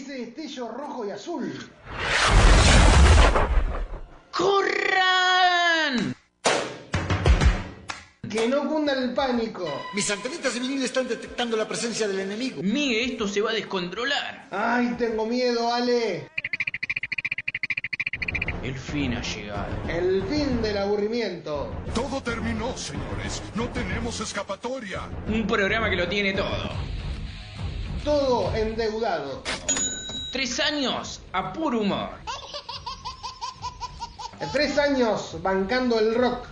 ese destello rojo y azul. ¡Corran! Que no cunda el pánico. Mis antenitas de vinil están detectando la presencia del enemigo. Mire, esto se va a descontrolar. Ay, tengo miedo, Ale. El fin ha llegado. El fin del aburrimiento. Todo terminó, señores. No tenemos escapatoria. Un programa que lo tiene todo. Todo endeudado. Tres años a puro humor. Tres años bancando el rock.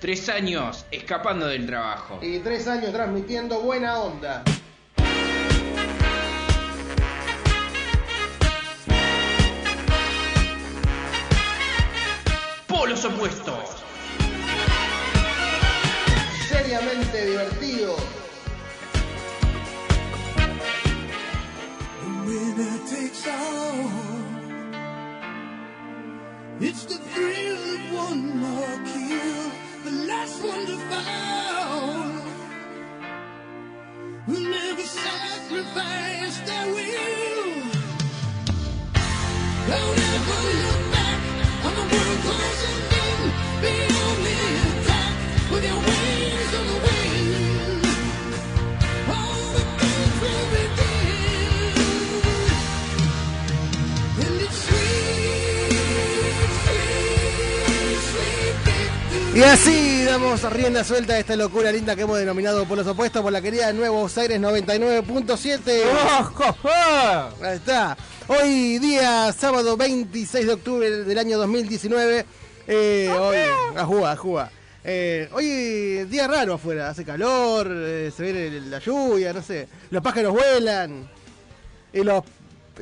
Tres años escapando del trabajo. Y tres años transmitiendo buena onda. Polos opuestos. Seriamente divertido. All. It's the thrill of one more kill, the last one to fall. Who never sacrifice their will. Don't ever look back on the world closing in. Be on the attack with your Y así damos rienda suelta a esta locura linda que hemos denominado por los opuestos por la querida Nuevos Aires 99.7. Ahí está. Hoy día sábado 26 de octubre del año 2019. Eh, hoy, ajúa, ajúa. Eh, hoy día raro afuera, hace calor, eh, se ve la lluvia, no sé. Los pájaros vuelan. Y los,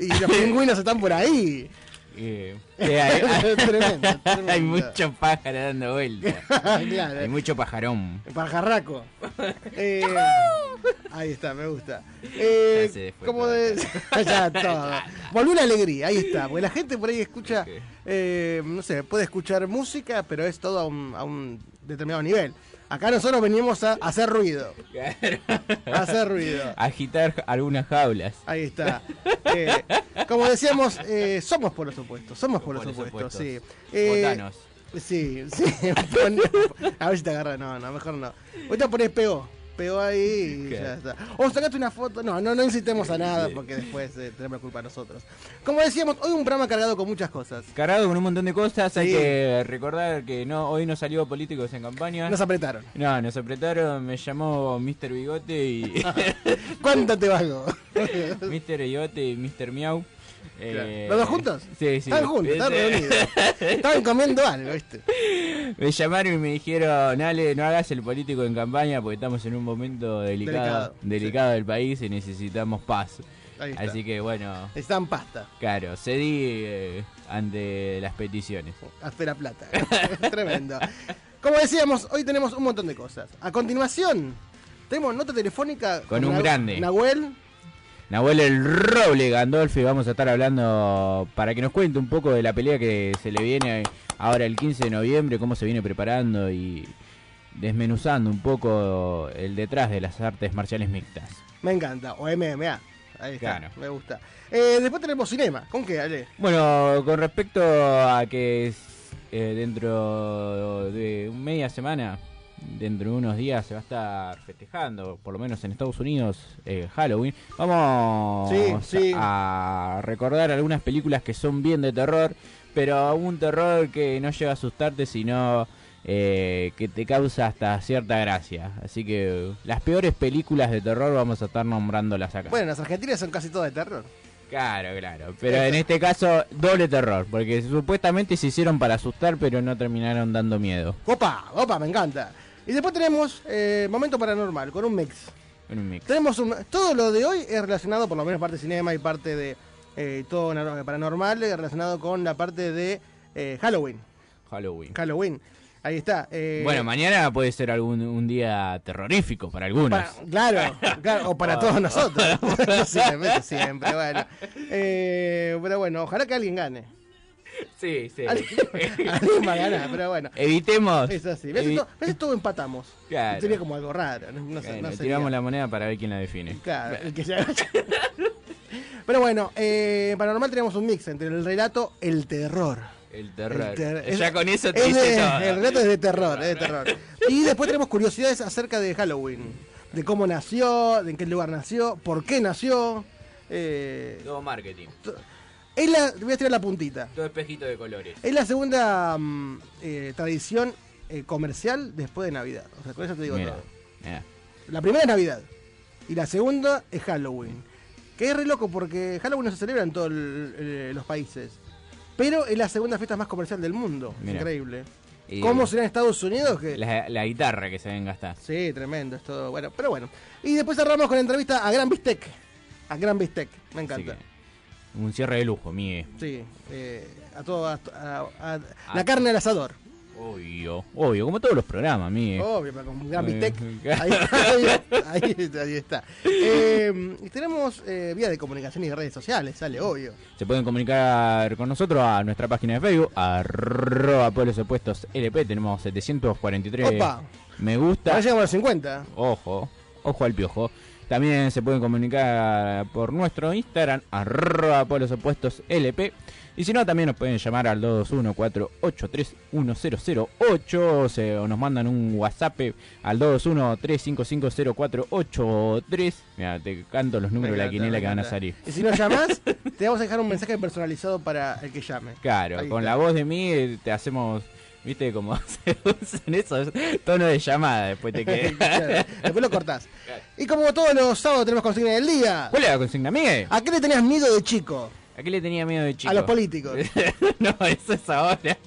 y los pingüinos están por ahí. Eh, hay, hay- Tremendo, tremendo. hay mucho pájaro dando vueltas. Claro. Hay mucho pajarón. Pajarraco. Eh, ahí está, me gusta. Eh, como de. ya todo. Volvió la alegría, ahí está. Porque la gente por ahí escucha. Eh, no sé, puede escuchar música, pero es todo a un, a un determinado nivel. Acá nosotros venimos a hacer ruido. A hacer ruido. Agitar algunas jaulas. Ahí está. Eh, como decíamos, eh, somos por los opuestos. Somos por los Por los opuestos, sí. Eh, Botanos. Sí, sí. A ver si te agarra. No, no, mejor no. Ahorita pones pegó. Pegó ahí y ¿Qué? ya está. O sacate una foto. No, no, no incitemos a nada porque después eh, tenemos la culpa nosotros. Como decíamos, hoy un programa cargado con muchas cosas. Cargado con un montón de cosas. Hay Sí. que recordar que no hoy no salió políticos en campaña. Nos apretaron. No, nos apretaron. Me llamó Mr. Bigote y. ¿Cuánto te valgo? Mr. Bigote y Mr. Miau. Eh, ¿Los dos juntos? Sí, sí. Están juntos, están reunidos. Estaban comiendo algo, ¿viste? Me llamaron y me dijeron, Ale, no hagas el político en campaña porque estamos en un momento delicado, Delicado, delicado, del país y necesitamos paz. Así que bueno, Están pasta. claro, cedí eh, ante las peticiones. Hasta la plata. Tremendo. Como decíamos, hoy tenemos un montón de cosas. A continuación, tenemos nota telefónica Con un grande. Nahuel. Nahuel el Roble Gandolfi, vamos a estar hablando para que nos cuente un poco de la pelea que se le viene ahora el 15 de noviembre, cómo se viene preparando y desmenuzando un poco el detrás de las artes marciales mixtas. Me encanta. O MMA. Ahí está. Claro. Me gusta. Eh, después tenemos cinema. ¿Con qué, Ale? Bueno, con respecto a que es, eh, dentro de media semana, dentro de unos días se va a estar festejando, por lo menos en Estados Unidos, eh, Halloween, vamos Sí, sí. a recordar algunas películas que son bien de terror, pero un terror que no llega a asustarte, sino eh, que te causa hasta cierta gracia. Así que las peores películas de terror vamos a estar nombrándolas acá. Bueno, las argentinas son casi todas de terror. Claro, claro. Pero en este caso, doble terror. Porque supuestamente se hicieron para asustar, pero no terminaron dando miedo. Opa, opa, me encanta. Y después tenemos eh, Momento Paranormal, con un mix. Un mix. Tenemos un, todo lo de hoy es relacionado, por lo menos parte de cinema y parte de eh, todo paranormal, relacionado con la parte de eh, Halloween. Halloween. Halloween. Ahí está. eh, Bueno, mañana puede ser algún un día terrorífico para algunos. para- claro, claro, o para todos nosotros. siempre, siempre, bueno. Eh, pero bueno, ojalá que alguien gane. Sí, sí. Alguien, va a ganar, pero bueno. Evitemos. Es así. ¿Ves? evi- Todo, ¿ves? todo empatamos. Claro. Sería como algo raro. No, no sería- tiramos la moneda para ver quién la define. Claro, el que se haga- Pero bueno, eh, Paranormal tenemos un mix entre el relato, el terror. El terror. El ter- ya con eso te es dice de- todo. El relato es de terror, es de terror. Y después tenemos curiosidades acerca de Halloween. De cómo nació, de en qué lugar nació, por qué nació. Eh, Todo marketing. es la, te voy a tirar la puntita. Todo espejito de colores. Es la segunda mm, eh, tradición eh, comercial después de Navidad. O sea, con eso te digo Mira, todo. mira. La primera es Navidad. Y la segunda es Halloween. Que es re loco porque Halloween no se celebra en todos eh, los países. Pero es la segunda fiesta más comercial del mundo. Increíble. Y ¿Cómo será en Estados Unidos? Que... La, la guitarra que se ven gastar. Sí, tremendo, es todo. Bueno, pero bueno. Y después cerramos con la entrevista a Gran Bistec. A Gran Bistec, me encanta. un cierre de lujo, Miguel. Sí, eh, a todo. A, a- a- la carne al asador. Obvio, obvio, como todos los programas, Miguel. Obvio, pero con claro. Ahí, ahí- ahí- está. Eh, tenemos eh, vías de comunicación y redes sociales, sale, obvio. Se pueden comunicar con nosotros a nuestra página de Facebook, arroba pueblos opuestos LP. Tenemos 743 Opa. me gusta. Ahora llegamos a los 50. Ojo, ojo al piojo. También se pueden comunicar por nuestro Instagram, arroba pueblos opuestos LP. Y si no, también nos pueden llamar al 221-483-1008 o, nos mandan un WhatsApp al 221-355-0483. Mira, te canto los números de la quinela que van a salir. Y si nos llamás, te vamos a dejar un mensaje personalizado para el que llame. Claro, Ahí con está. la voz de mí eh, te hacemos, viste, como se usan esos tonos de llamada, después te queda. Claro, Después lo cortás. Y como todos los sábados tenemos consigna del día. ¿Cuál es la consigna, Miguel? ¿A qué le tenías miedo de chico? ¿A qué le tenía miedo de chico? A los políticos. no, eso es ahora.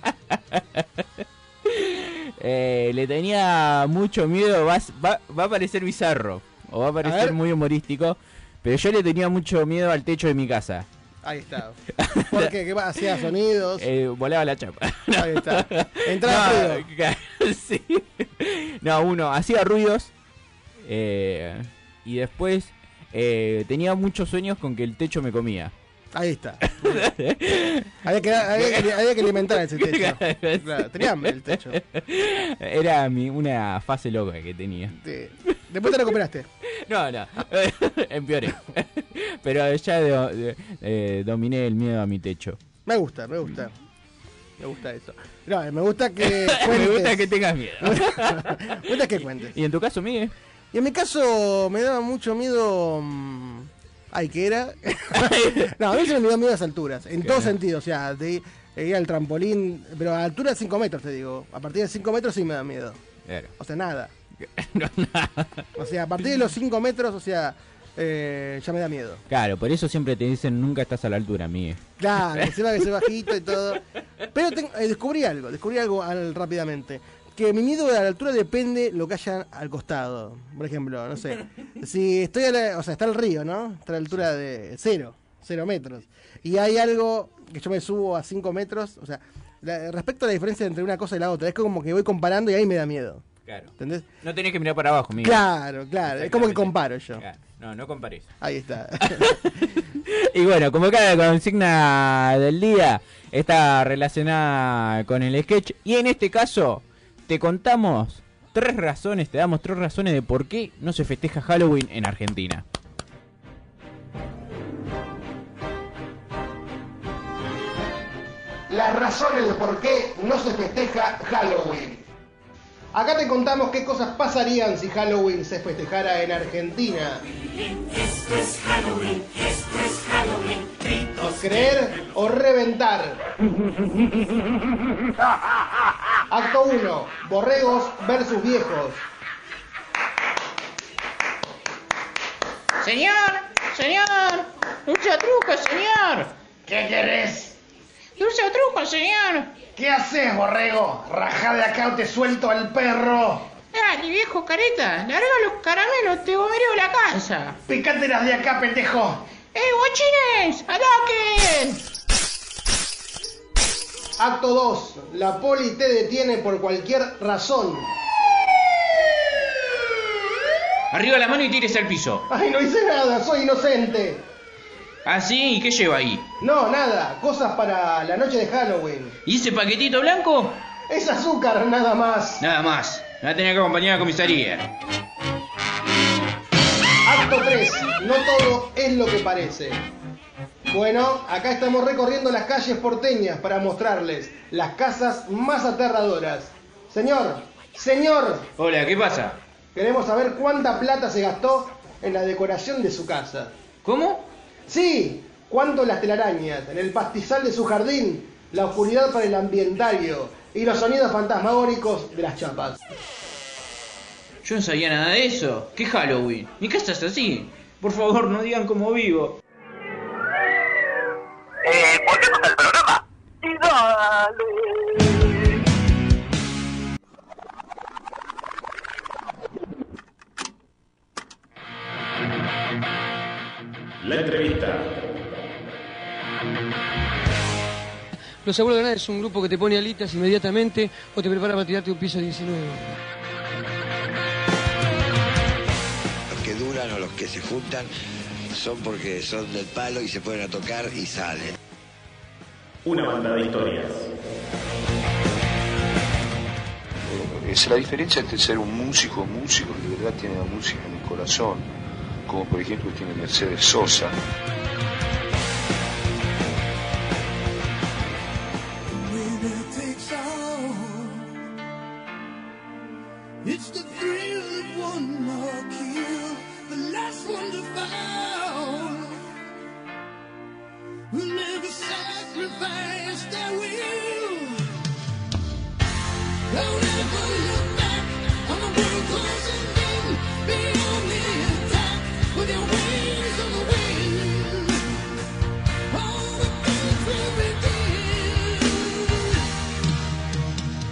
Eh, le tenía mucho miedo, va, va, va a parecer bizarro, o va a parecer muy humorístico, pero yo le tenía mucho miedo al techo de mi casa. Ahí está. ¿Por qué? Hacía sonidos? Eh, volaba la chapa. Ahí está. Entraba no, sí. No, uno hacía ruidos eh, y después eh, tenía muchos sueños con que el techo me comía. Ahí está. había, que, había, que, había que alimentar ese techo. Claro, tenía hambre el techo. Era mi, una fase loca que tenía. Sí. Después te recuperaste. No, no, empeoré. Pero ya de- eh, dominé el miedo a mi techo. Me gusta, me gusta. Me gusta eso. No, me gusta que Me gusta que tengas miedo. me gusta que cuentes. ¿Y en tu caso, Miguel? Y en mi caso me daba mucho miedo. mm, Ay, ¿qué era? no, a mí se me dio miedo a las alturas. En todo sentido. O sea, de ir al trampolín. Pero a altura de 5 metros, te digo. A partir de 5 metros sí me da miedo. Claro. O sea, nada. No, nada. O sea, a partir de los 5 metros, o sea, eh, ya me da miedo. Claro, por eso siempre te dicen nunca estás a la altura, Miguel. Claro, encima que soy bajito y todo. Pero tengo- eh, descubrí algo, descubrí algo al- rápidamente. Que mi miedo a la altura depende lo que haya al costado. Por ejemplo, no sé. Si estoy a la, o sea, está el río, ¿no? Está a la altura de cero, cero metros. Y hay algo que yo me subo a 5 metros. O sea, la- respecto a la diferencia entre una cosa y la otra, es como que voy comparando y ahí me da miedo. Claro. ¿Entendés? No tenés que mirar para abajo, Miguel. Claro, claro. Es como que comparo yo. Claro. No, no compares. Ahí está. Y bueno, como cada consigna del día está relacionada con el sketch. Y en este caso, te contamos tres razones, te damos tres razones de por qué no se festeja Halloween en Argentina. las razones de por qué no se festeja Halloween. Acá te contamos qué cosas pasarían si Halloween se festejara en Argentina. Creer o reventar. Acto 1. Borregos versus viejos. Señor, señor, dulce truco, señor. ¿Qué querés? Dulce truco, señor. ¿Qué haces, borrego? Rajá de acá o te suelto al perro. Dale, viejo careta, larga los caramelos, te bombeo la casa. Picátelas de acá, pendejo. ¡Eh, guachines! ¡Ataquen! Acto 2. La poli te detiene por cualquier razón. Arriba la mano y tírese al piso. Ay, no hice nada, soy inocente. ¿Ah, sí? ¿Y qué lleva ahí? No, nada, cosas para la noche de Halloween. ¿Y ese paquetito blanco? Es azúcar, nada más. Nada más. Me va a tener que acompañar a la comisaría. Acto 3. no todo es lo que parece. Bueno, acá estamos recorriendo las calles porteñas para mostrarles las casas más aterradoras. Señor, señor, Hola, ¿qué pasa? queremos saber cuánta plata se gastó en la decoración de su casa. ¿Cómo? Sí, cuánto las telarañas, en el pastizal de su jardín, la oscuridad para el ambientario y los sonidos fantasmagóricos de las chapas. Yo no sabía nada de eso. ¿Qué Halloween? Mi casa es así. Por favor, no digan cómo vivo. Eh, volvemos al programa. Y dale. La entrevista. Los Abuelos de Granada es un grupo que te pone alitas inmediatamente o te prepara para tirarte un piso 19. Los que duran o los que se juntan son porque son del palo y se ponen a tocar y salen. Una banda de historias. Es la diferencia entre ser un músico, músico que de verdad tiene la música en el corazón, como por ejemplo tiene Mercedes Sosa. It's the thrill of one more kill, the last one to fall. Never sacrifice their will. Don't ever look back on the world closing in.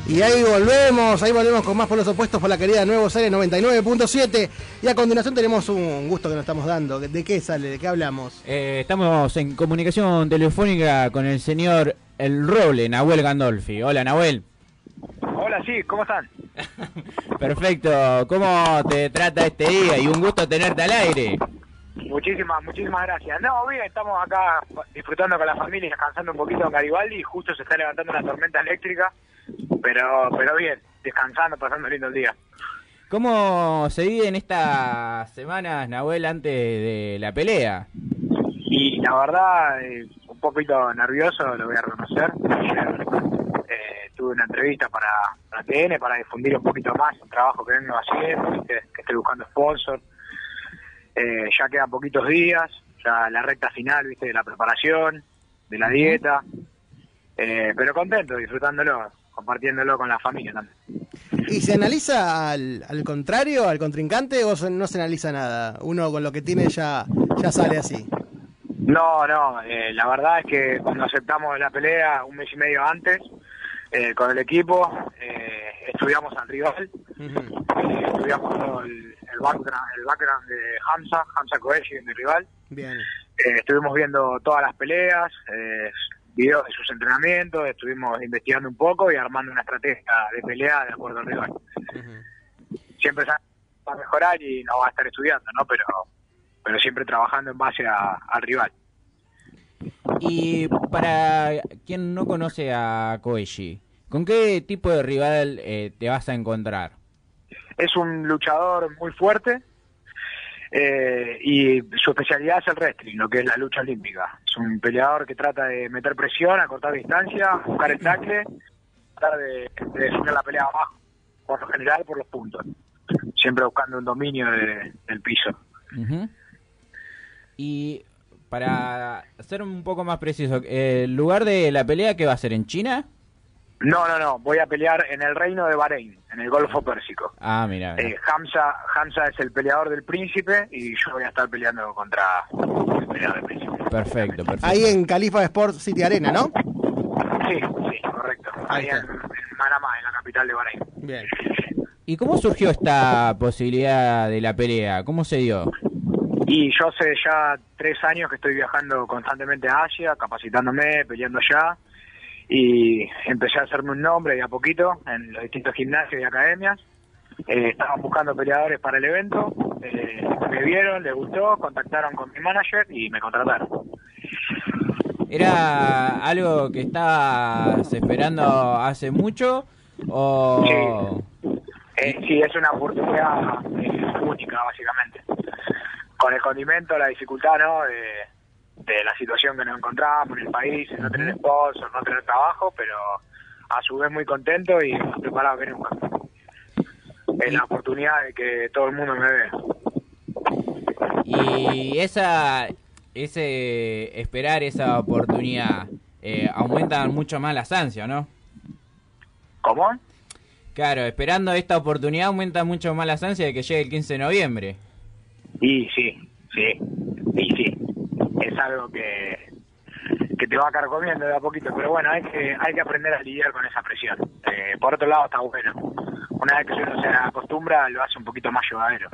Y ahí volvemos, ahí volvemos con más por los opuestos por la querida Nuevo Aires 99.7. Y a continuación tenemos un gusto que nos estamos dando. ¿De qué sale? ¿De qué hablamos? Eh, estamos en comunicación telefónica con el señor El Roble, Nahuel Gandolfi. Hola, Nahuel. Hola, sí, ¿cómo están? Perfecto. ¿Cómo te trata este día? Y un gusto tenerte al aire. Muchísimas, muchísimas gracias. No, bien, estamos acá disfrutando con la familia, descansando un poquito en Garibaldi. Justo se está levantando una tormenta eléctrica, pero pero bien, descansando, pasando lindo el día. ¿Cómo se vive en estas semanas, Nahuel, antes de la pelea? Y la verdad, eh, un poquito nervioso, lo voy a reconocer. Eh, tuve una entrevista para, para TN para difundir un poquito más el trabajo que vengo haciendo, ¿viste? que estoy buscando sponsor. Eh, ya quedan poquitos días, ya la recta final, viste, de la preparación, de la dieta. Eh, pero contento, disfrutándolo, compartiéndolo con la familia también. ¿Y se analiza al, al contrario, al contrincante, o no se analiza nada? Uno con lo que tiene ya, ya sale así. No, no, eh, la verdad es que cuando aceptamos la pelea un mes y medio antes, eh, con el equipo, eh, estudiamos al rival, estudiamos todo el, el background, el background de Hamza, Hamza Koeshi, mi rival. Bien. Estuvimos viendo todas las peleas, videos de sus entrenamientos, estuvimos investigando un poco y armando una estrategia de pelea de acuerdo al rival. Siempre se va a mejorar y no va a estar estudiando, ¿no? Pero, pero siempre trabajando en base a- al rival. Y para quien no conoce a Koeshi, ¿con qué tipo de rival eh, te vas a encontrar? Es un luchador muy fuerte eh, y su especialidad es el wrestling, lo que es la lucha olímpica. Es un peleador que trata de meter presión, a cortar distancia, buscar el tackle, tratar de, de definir la pelea abajo, por lo general por los puntos. Siempre buscando un dominio de- del piso. Y para ser un poco más preciso, ¿el lugar de la pelea que va a ser en China? No, no, no, voy a pelear en el reino de Bahrein, en el Golfo Pérsico. Ah, mira. mira. Eh, Hamza, Hamza es el peleador del príncipe y yo voy a estar peleando contra el peleador del príncipe. Perfecto, perfecto. Ahí en Califa Sports City Arena, ¿no? Sí, sí, correcto. Ahí en, en Manamá, en la capital de Bahrein. Bien. ¿Y cómo surgió esta posibilidad de la pelea? ¿Cómo se dio? Y yo hace ya tres años que estoy viajando constantemente a Asia, capacitándome, peleando allá. Y empecé a hacerme un nombre de a poquito en los distintos gimnasios y academias. Eh, estaban buscando peleadores para el evento. eh, me vieron, les gustó, contactaron con mi manager y me contrataron. ¿Era algo que estabas esperando hace mucho? ¿O Eh, sí, es una oportunidad eh, única, básicamente. con el condimento, la dificultad, ¿no? De, de la situación que nos encontramos en el país, en no tener sponsor, no tener trabajo, pero a su vez muy contento y más preparado que nunca. Es la oportunidad de que todo el mundo me vea. Y esa, ese esperar esa oportunidad eh, aumenta mucho más las ansias, ¿no? ¿Cómo? Claro, esperando esta oportunidad aumenta mucho más las ansias de que llegue el 15 de noviembre. Y sí, sí, y sí. Es algo que, que te va carcomiendo de a poquito, pero bueno, hay que, hay que aprender a lidiar con esa presión. Eh, por otro lado, está bueno. Una vez que uno se acostumbra, lo hace un poquito más llevadero.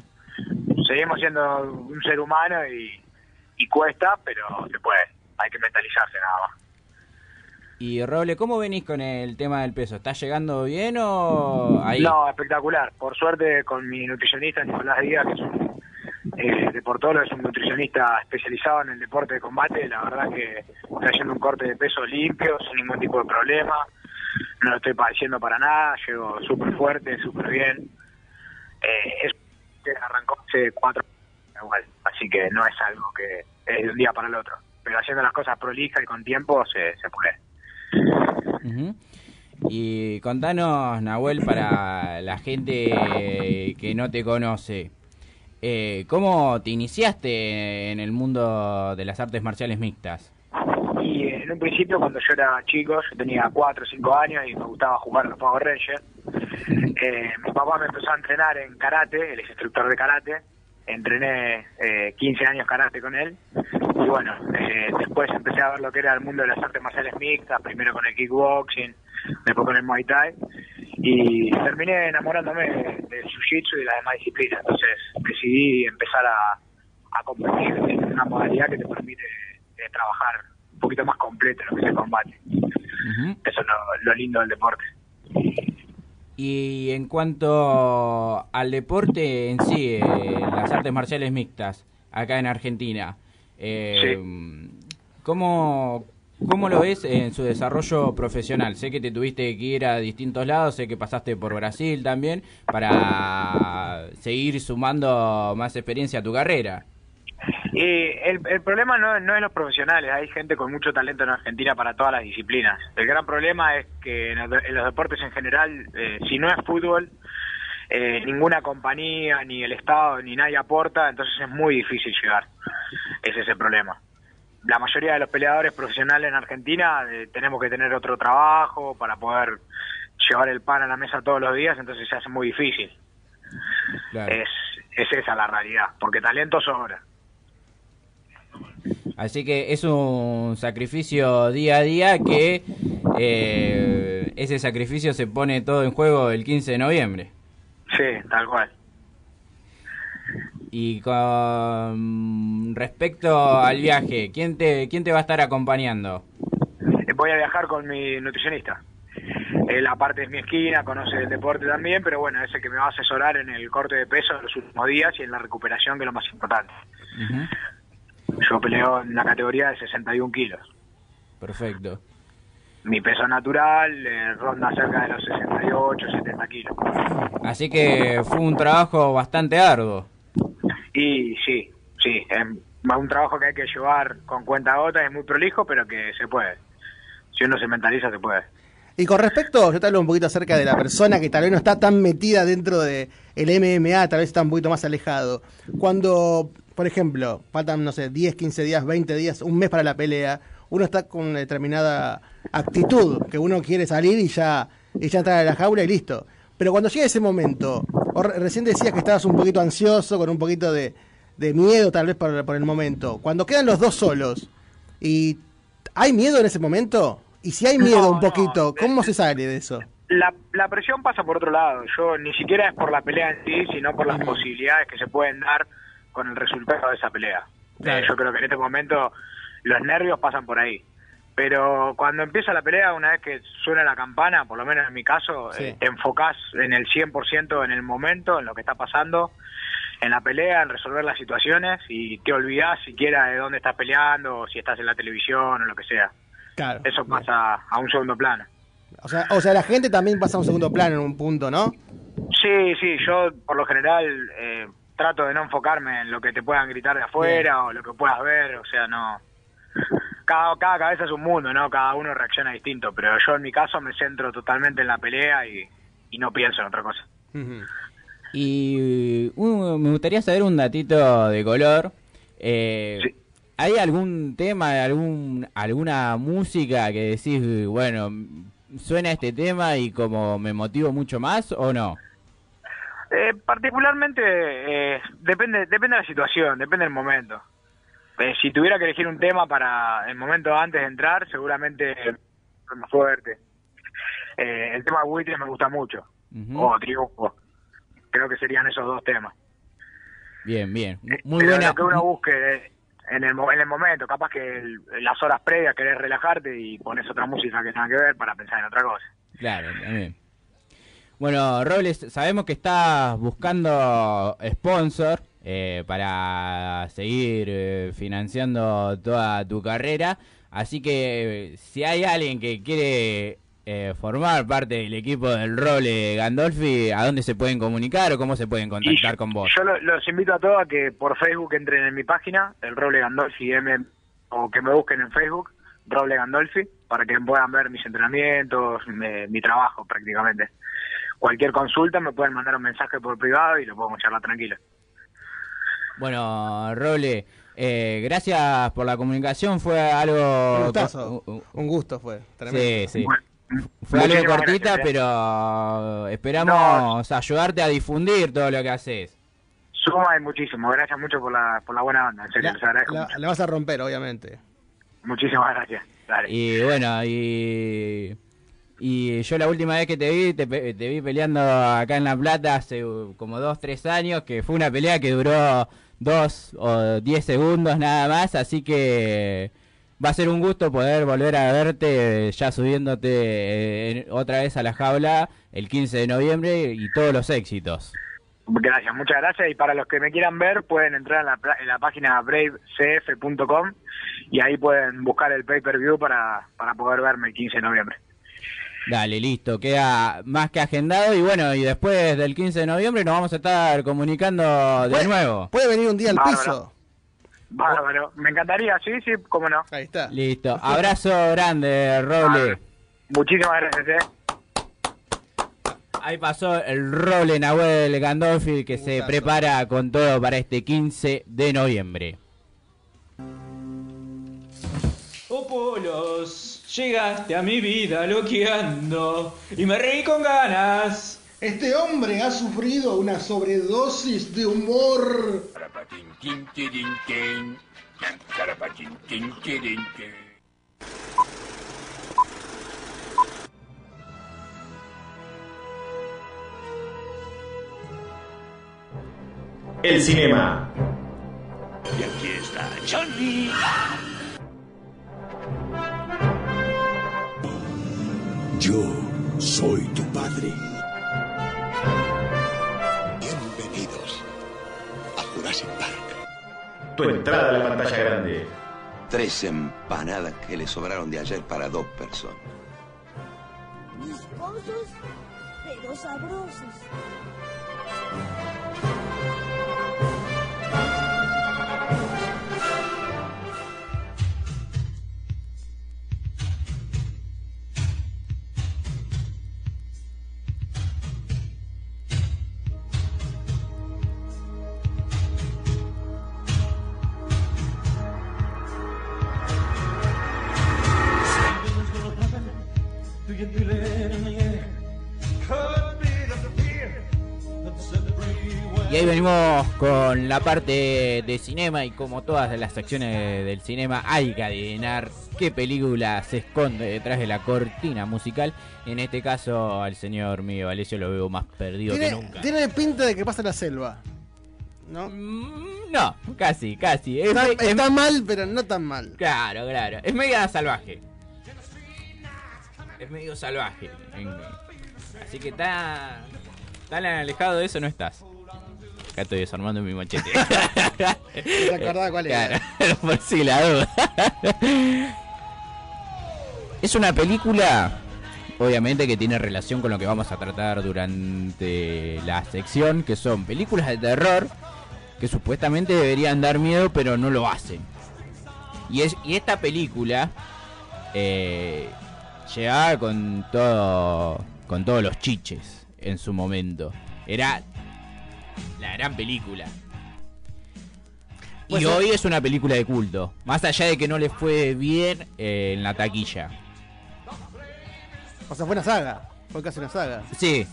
Seguimos siendo un ser humano y, y cuesta, pero se puede. Hay que mentalizarse nada más. Y Roble, ¿cómo venís con el tema del peso? ¿Estás llegando bien o ahí? No, espectacular. Por suerte con mi nutricionista Nicolás Díaz, que es un eh, deportólogo, es un nutricionista especializado en el deporte de combate. La verdad que está haciendo un corte de peso limpio, sin ningún tipo de problema. No lo estoy padeciendo para nada, llego súper fuerte, súper bien. Eh, es arrancó hace cuatro igual, así que no es algo que es de un día para el otro. Pero haciendo las cosas prolijas y con tiempo se, se puede. Y contanos, Nahuel, para la gente que no te conoce, eh, ¿cómo te iniciaste en el mundo de las artes marciales mixtas? Y en un principio, cuando yo era chico, yo tenía 4 o 5 años y me gustaba jugar a los Power Rangers, eh, mi papá me empezó a entrenar en karate, él es instructor de karate, entrené eh, 15 años karate con él, y bueno, eh, después empecé a ver lo que era el mundo de las artes marciales mixtas, primero con el kickboxing, después con el muay thai, y terminé enamorándome de- del jiu-jitsu y de las demás disciplinas, entonces decidí empezar a, a competir en una modalidad que te permite eh, trabajar un poquito más completo en lo que es el combate. Eso es lo, lo lindo del deporte. Y en cuanto al deporte en sí, eh, las artes marciales mixtas, acá en Argentina, eh, ¿cómo, ¿cómo lo ves en su desarrollo profesional? Sé que te tuviste que ir a distintos lados, sé que pasaste por Brasil también, para seguir sumando más experiencia a tu carrera. Y el, el problema no, no es los profesionales, hay gente con mucho talento en Argentina para todas las disciplinas. El gran problema es que en los deportes en general, eh, si no es fútbol, eh, ninguna compañía, ni el Estado, ni nadie aporta, entonces es muy difícil llegar. Ese es el problema. La mayoría de los peleadores profesionales en Argentina eh, tenemos que tener otro trabajo para poder llevar el pan a la mesa todos los días, entonces se hace muy difícil. Es, es esa la realidad, porque talento sobra. Así que es un sacrificio día a día que eh, ese sacrificio se pone todo en juego el 15 de noviembre. Sí, tal cual. Y con respecto al viaje, ¿quién te, quién te va a estar acompañando? Voy a viajar con mi nutricionista. Él aparte es mi esquina, conoce el deporte también, pero bueno, es el que me va a asesorar en el corte de peso en los últimos días y en la recuperación, que es lo más importante. Yo peleo en la categoría de 61 kilos. Perfecto. Mi peso natural eh, ronda cerca de los 68, 70 kilos. Así que fue un trabajo bastante arduo. Y sí, sí, es un trabajo que hay que llevar con cuenta gota, es muy prolijo, pero que se puede. Si uno se mentaliza, se puede. Y con respecto, yo te hablo un poquito acerca de la persona que tal vez no está tan metida dentro de el MMA, tal vez está un poquito más alejado. Cuando, por ejemplo, faltan, no sé, 10, 15 días, 20 días, un mes para la pelea, uno está con una determinada actitud, que uno quiere salir y ya, y ya entrar a la jaula y listo. Pero cuando llega ese momento, recién decías que estabas un poquito ansioso, con un poquito de, de miedo tal vez por, por el momento. Cuando quedan los dos solos, y ¿hay miedo en ese momento? Y si hay miedo un poquito, ¿cómo se sale de eso? La, la presión pasa por otro lado. Yo ni siquiera es por la pelea en sí, sino por las posibilidades que se pueden dar con el resultado de esa pelea. Claro. Eh, yo creo que en este momento los nervios pasan por ahí. Pero cuando empieza la pelea, una vez que suena la campana, por lo menos en mi caso, Sí. eh, te enfocás en el 100% en el momento, en lo que está pasando, en la pelea, en resolver las situaciones y te olvidás siquiera de dónde estás peleando o si estás en la televisión o lo que sea. Claro. Eso pasa a un segundo plano. O sea, o sea, la gente también pasa a un segundo plano en un punto, ¿no? Sí, sí, yo por lo general eh, trato de no enfocarme en lo que te puedan gritar de afuera o lo que puedas ver, o sea, no. Cada, cada cabeza es un mundo, ¿no? Cada uno reacciona distinto, pero yo en mi caso me centro totalmente en la pelea y, y no pienso en otra cosa. Y uh, me gustaría saber un datito de color. Eh, ¿Hay algún tema, algún alguna música que decís, bueno, suena este tema y como me motivo mucho más o no? Eh, particularmente eh, depende depende de la situación, depende del momento. Eh, si tuviera que elegir un tema para el momento antes de entrar, seguramente el más fuerte. Eh, el tema buitres me gusta mucho, o triunfo. Creo que serían esos dos temas. Bien, bien. Muy Pero buena. lo que uno busque eh, en el, en el momento, capaz que el- las horas previas querés relajarte y pones otra música que tenga que ver para pensar en otra cosa. Claro, también. Bueno, Robles, sabemos que estás buscando sponsor eh, para seguir eh, financiando toda tu carrera. Así que eh, si hay alguien que quiere eh, formar parte del equipo del Roble Gandolfi, ¿a dónde se pueden comunicar o cómo se pueden contactar con vos? Yo lo- los invito a todos a que por Facebook entren en mi página, el Roble Gandolfi M, o que me busquen en Facebook, Roble Gandolfi, para que puedan ver mis entrenamientos, me- mi trabajo prácticamente. Cualquier consulta me pueden mandar un mensaje por privado y lo podemos charlar tranquilo. Bueno, Roble, eh, gracias por la comunicación. Fue algo... Un gustazo. Un gusto fue. Tremendo. Sí, sí. Fue algo cortita, gracias, eh. pero esperamos ayudarte a difundir todo lo que haces. Suma y muchísimo, gracias mucho por la, por la buena banda, en serio, La, les agradezco la- mucho. la vas a romper, obviamente. Muchísimas gracias. Dale. Y bueno, y, y yo la última vez que te vi, te, pe- te vi peleando acá en La Plata hace como dos, tres años, que fue una pelea que duró dos o diez segundos nada más, así que va a ser un gusto poder volver a verte eh, ya subiéndote eh, otra vez a la jaula el 15 de noviembre y todos los éxitos. Gracias, muchas gracias. Y para los que me quieran ver, pueden entrar en la, en la página bravecf.com y ahí pueden buscar el pay-per-view para, para poder verme el 15 de noviembre. Dale, listo, queda más que agendado y bueno, y después del 15 de noviembre nos vamos a estar comunicando de nuevo. Puede venir un día al Bárbaro. piso. Bárbaro, me encantaría, sí, sí, cómo no. Ahí está. Listo, abrazo grande, Roble. Muchísimas gracias, eh. Ahí pasó el Roble Nahuel Gandolfi que se prepara con todo para este 15 de noviembre. Oh Polos, llegaste a mi vida loqueando y me reí con ganas. Este hombre ha sufrido una sobredosis de humor. El cinema. Y aquí está Johnny. Yo soy tu padre. Bienvenidos a Jurassic Park. Tu entrada a la pantalla grande. Tres empanadas que le sobraron de ayer para dos personas. Viscosos, pero sabrosos. Ahí venimos con la parte de cinema y como todas las secciones del cinema hay que adivinar qué película se esconde detrás de la cortina musical. En este caso al señor mío Alessio lo veo más perdido que nunca. tiene pinta de que pasa en la selva. ¿No? No, casi, casi. Es Está, me- es- está mal, pero no tan mal. Claro, claro. Es media salvaje. Es medio salvaje. Así que tan, tan alejado de eso no estás. Acá estoy desarmando mi machete. te acordaba cuál era. Claro, por si la duda. Es una película, obviamente, que tiene relación con lo que vamos a tratar durante la sección, que son películas de terror que supuestamente deberían dar miedo, pero no lo hacen. Y, es, y esta película eh, llegaba con todo con todos los chiches en su momento. Era la gran película. Y Pues, hoy es una película de culto. Más allá de que no le fue bien eh, en la taquilla. O sea, fue una saga. Fue casi una saga. Sí.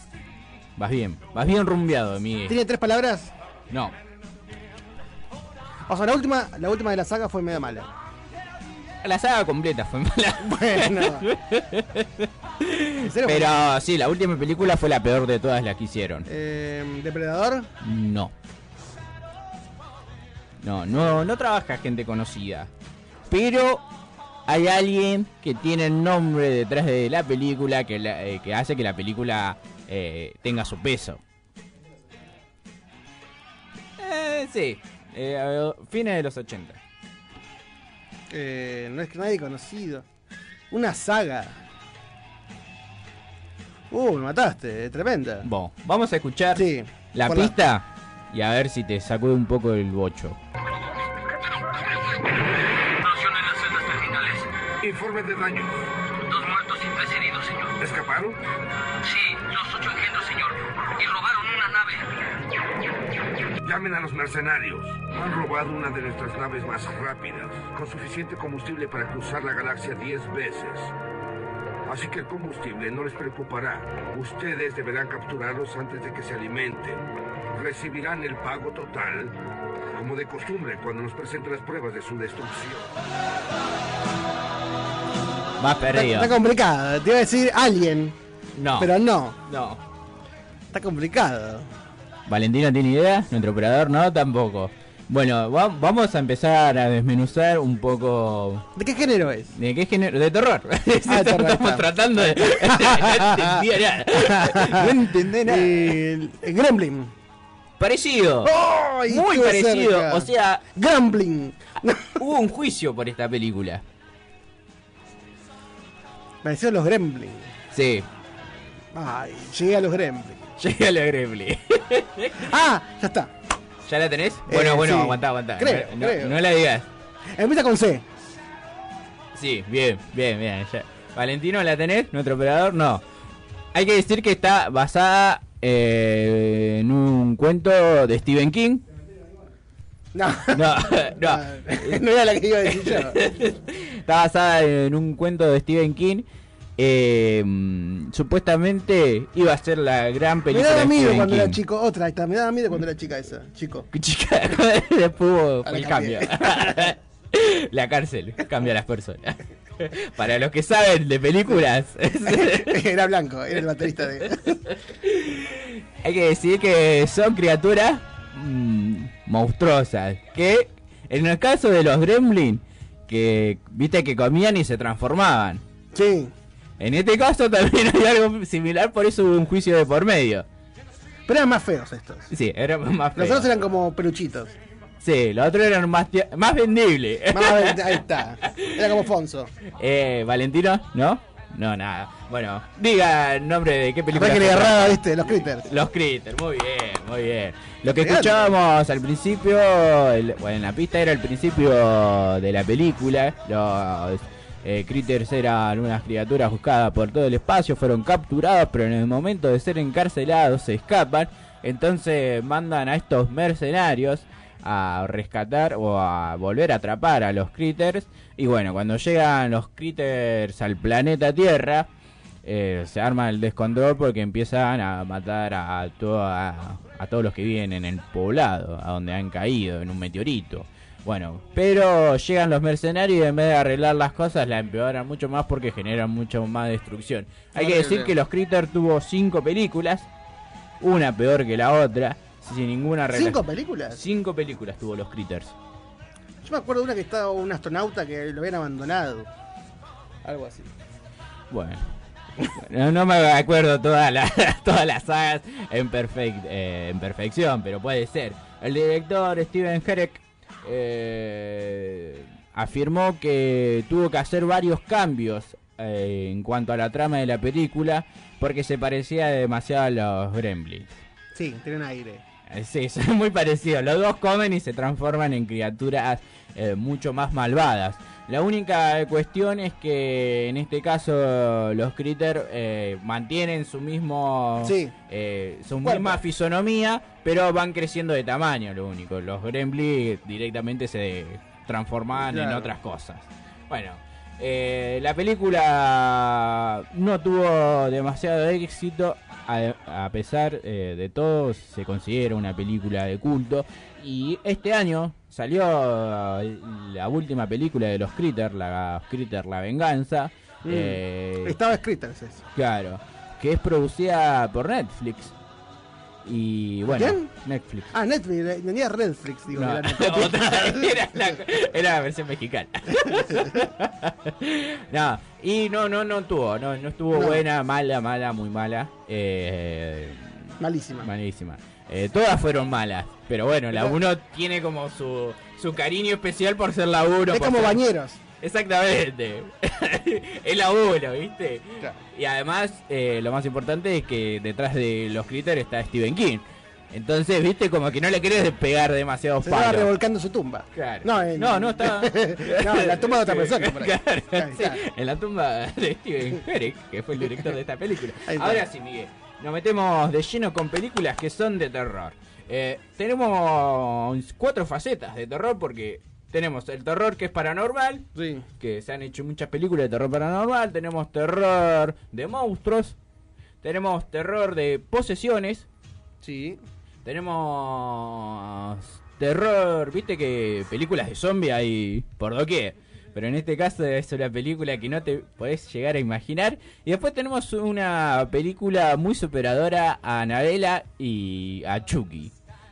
Vas bien. Vas bien rumbeado, Miguel. ¿Tiene tres palabras? No. O sea, la última, la última de la saga fue media mala. La saga completa fue mala. Bueno. Pero sí, la última película fue la peor de todas las que hicieron. Eh, ¿Depredador? No. No, no, no trabaja gente conocida. Pero hay alguien que tiene el nombre detrás de la película que, la- eh, que hace que la película eh, tenga su peso. Eh, sí, fines de los 80. Eh, no es que nadie conocido. Una saga. Uh, me mataste, eh, tremenda. Bueno, vamos a escuchar Sí, la pista y a ver si te sacude un poco el bocho. Informe de daños. Dos muertos y tres heridos, señor. ¿Escaparon? Sí, los ocho engendros, señor. Y robaron. Llamen a los mercenarios. Han robado una de nuestras naves más rápidas, con suficiente combustible para cruzar la galaxia diez veces. Así que el combustible no les preocupará. Ustedes deberán capturarlos antes de que se alimenten. Recibirán el pago total, como de costumbre, cuando nos presenten las pruebas de su destrucción. Más Está, perdido. está complicado. Te iba a decir Alien. No. Pero no. No. Está complicado. Valentino tiene idea, nuestro operador no, tampoco. Bueno, va- vamos a empezar a desmenuzar un poco... ¿De qué género es? ¿De qué género? De terror. Ah, terror, Estamos está. tratando de... no entendí nada. El, el Gremlin. Parecido. ¡Ay, Muy parecido. cerca! O sea, Gremlin. hubo un juicio por esta película. Parecieron los Gremlin. Sí. Ay, llegué a los Gremlin. Llegué a la Gremlin. Ah, ya está. ¿Ya la tenés? Bueno, Eh, bueno, sí. aguantá, aguantá. Creo, no, creo. no la digas. Empieza con C. Sí, bien, bien, bien. ya. Valentino, ¿la tenés? ¿Nuestro operador? No. Hay que decir que está basada eh, en un cuento de Stephen King. No. No, no. no era la que iba a decir yo. Está basada en un cuento de Stephen King. Eh, supuestamente iba a ser la gran Me película daba de miedo cuando King. era chico. Otra, está. Me daba miedo cuando era chica esa. Chico. Chica, después el cambio. la cárcel cambia a las personas. Para los que saben de películas, era blanco, era el baterista de. hay que decir que son criaturas mm, monstruosas. Que en el caso de los gremlin, que viste que comían y se transformaban. Sí. En este caso también hay algo similar, por eso hubo un juicio de por medio. Pero eran más feos estos. Sí, era más Los feo. otros eran como peluchitos. Sí, los otros eran más, más vendibles. Más, ahí está. Era como Fonso. Eh, Valentino, ¿no? No, nada. Bueno, diga el nombre de qué película. Arranque le agarraba, viste, los critters. Los Critters, muy bien, muy bien. Lo que escuchábamos al principio, el- bueno, en la pista era el principio de la película. Los eh, Critters eran unas criaturas buscadas por todo el espacio, fueron capturados, pero en el momento de ser encarcelados se escapan. Entonces mandan a estos mercenarios a rescatar o a volver a atrapar a los Critters. Y bueno, cuando llegan los Critters al planeta Tierra, eh, se arma el descontrol porque empiezan a matar a, toda- a todos los que viven en el poblado, a donde han caído en un meteorito. Bueno, pero llegan los mercenarios y en vez de arreglar las cosas la empeoran mucho más porque generan mucho más destrucción. Hay que decir que los Critters tuvo cinco películas, una peor que la otra, sin ninguna relación. ¿Cinco películas? Cinco películas tuvo los Critters. Yo me acuerdo de una que estaba un astronauta que lo habían abandonado. Algo así. Bueno. No, no me acuerdo todas las todas las sagas en, perfec- eh, en perfección, pero puede ser. El director Steven Herek eh, afirmó que tuvo que hacer varios cambios eh, en cuanto a la trama de la película porque se parecía demasiado a los Gremlins. Sí, tienen aire. Eh, Sí, son muy parecidos. Los dos comen y se transforman en criaturas eh, mucho más malvadas. La única cuestión es que en este caso los critters eh, mantienen su mismo Sí. eh, su Cuerpo. misma fisonomía, pero van creciendo de tamaño, lo único. Los gremlins directamente se transforman en otras cosas. Bueno, eh, la película no tuvo demasiado éxito, a, a pesar eh, de todo, se considera una película de culto. Y este año salió eh, la última película de los Critters, la Critter La Venganza. Mm. eh, Estaba escrita ese. Claro, que es producida por Netflix. Y bueno, ¿Quién? Netflix. Ah, Netflix, venía Redflix, digo. No, era Netflix. la, era la versión mexicana. no, y no, no, no tuvo, no, no estuvo No. buena, mala, mala, muy mala. Eh, Malísima. malísima. Eh, todas fueron malas, pero bueno, la uno tiene como su, su cariño especial por ser la uno. Es por como ser- bañeros. Exactamente. es la uno, ¿viste? Y además, eh, lo más importante es que detrás de los critters está Stephen King. Entonces, ¿viste? Como que no le querés pegar demasiados Se estaba revolcando su tumba. Claro. No, en- No, no está. no, en la tumba de otra persona. por ahí. Claro, Ahí sí, está. en la tumba de Steven Herrick, que fue el director de esta película. Ahora sí, Miguel, nos metemos de lleno con películas que son de terror. Eh, tenemos cuatro facetas de terror porque tenemos el terror que es paranormal, que se han hecho muchas películas de terror paranormal, tenemos terror de monstruos, tenemos terror de posesiones, sí. tenemos terror, viste que películas de zombie hay por doquier. Pero en este caso es una película que no te podés llegar a imaginar. Y después tenemos una película muy superadora a Anabela y a Chucky.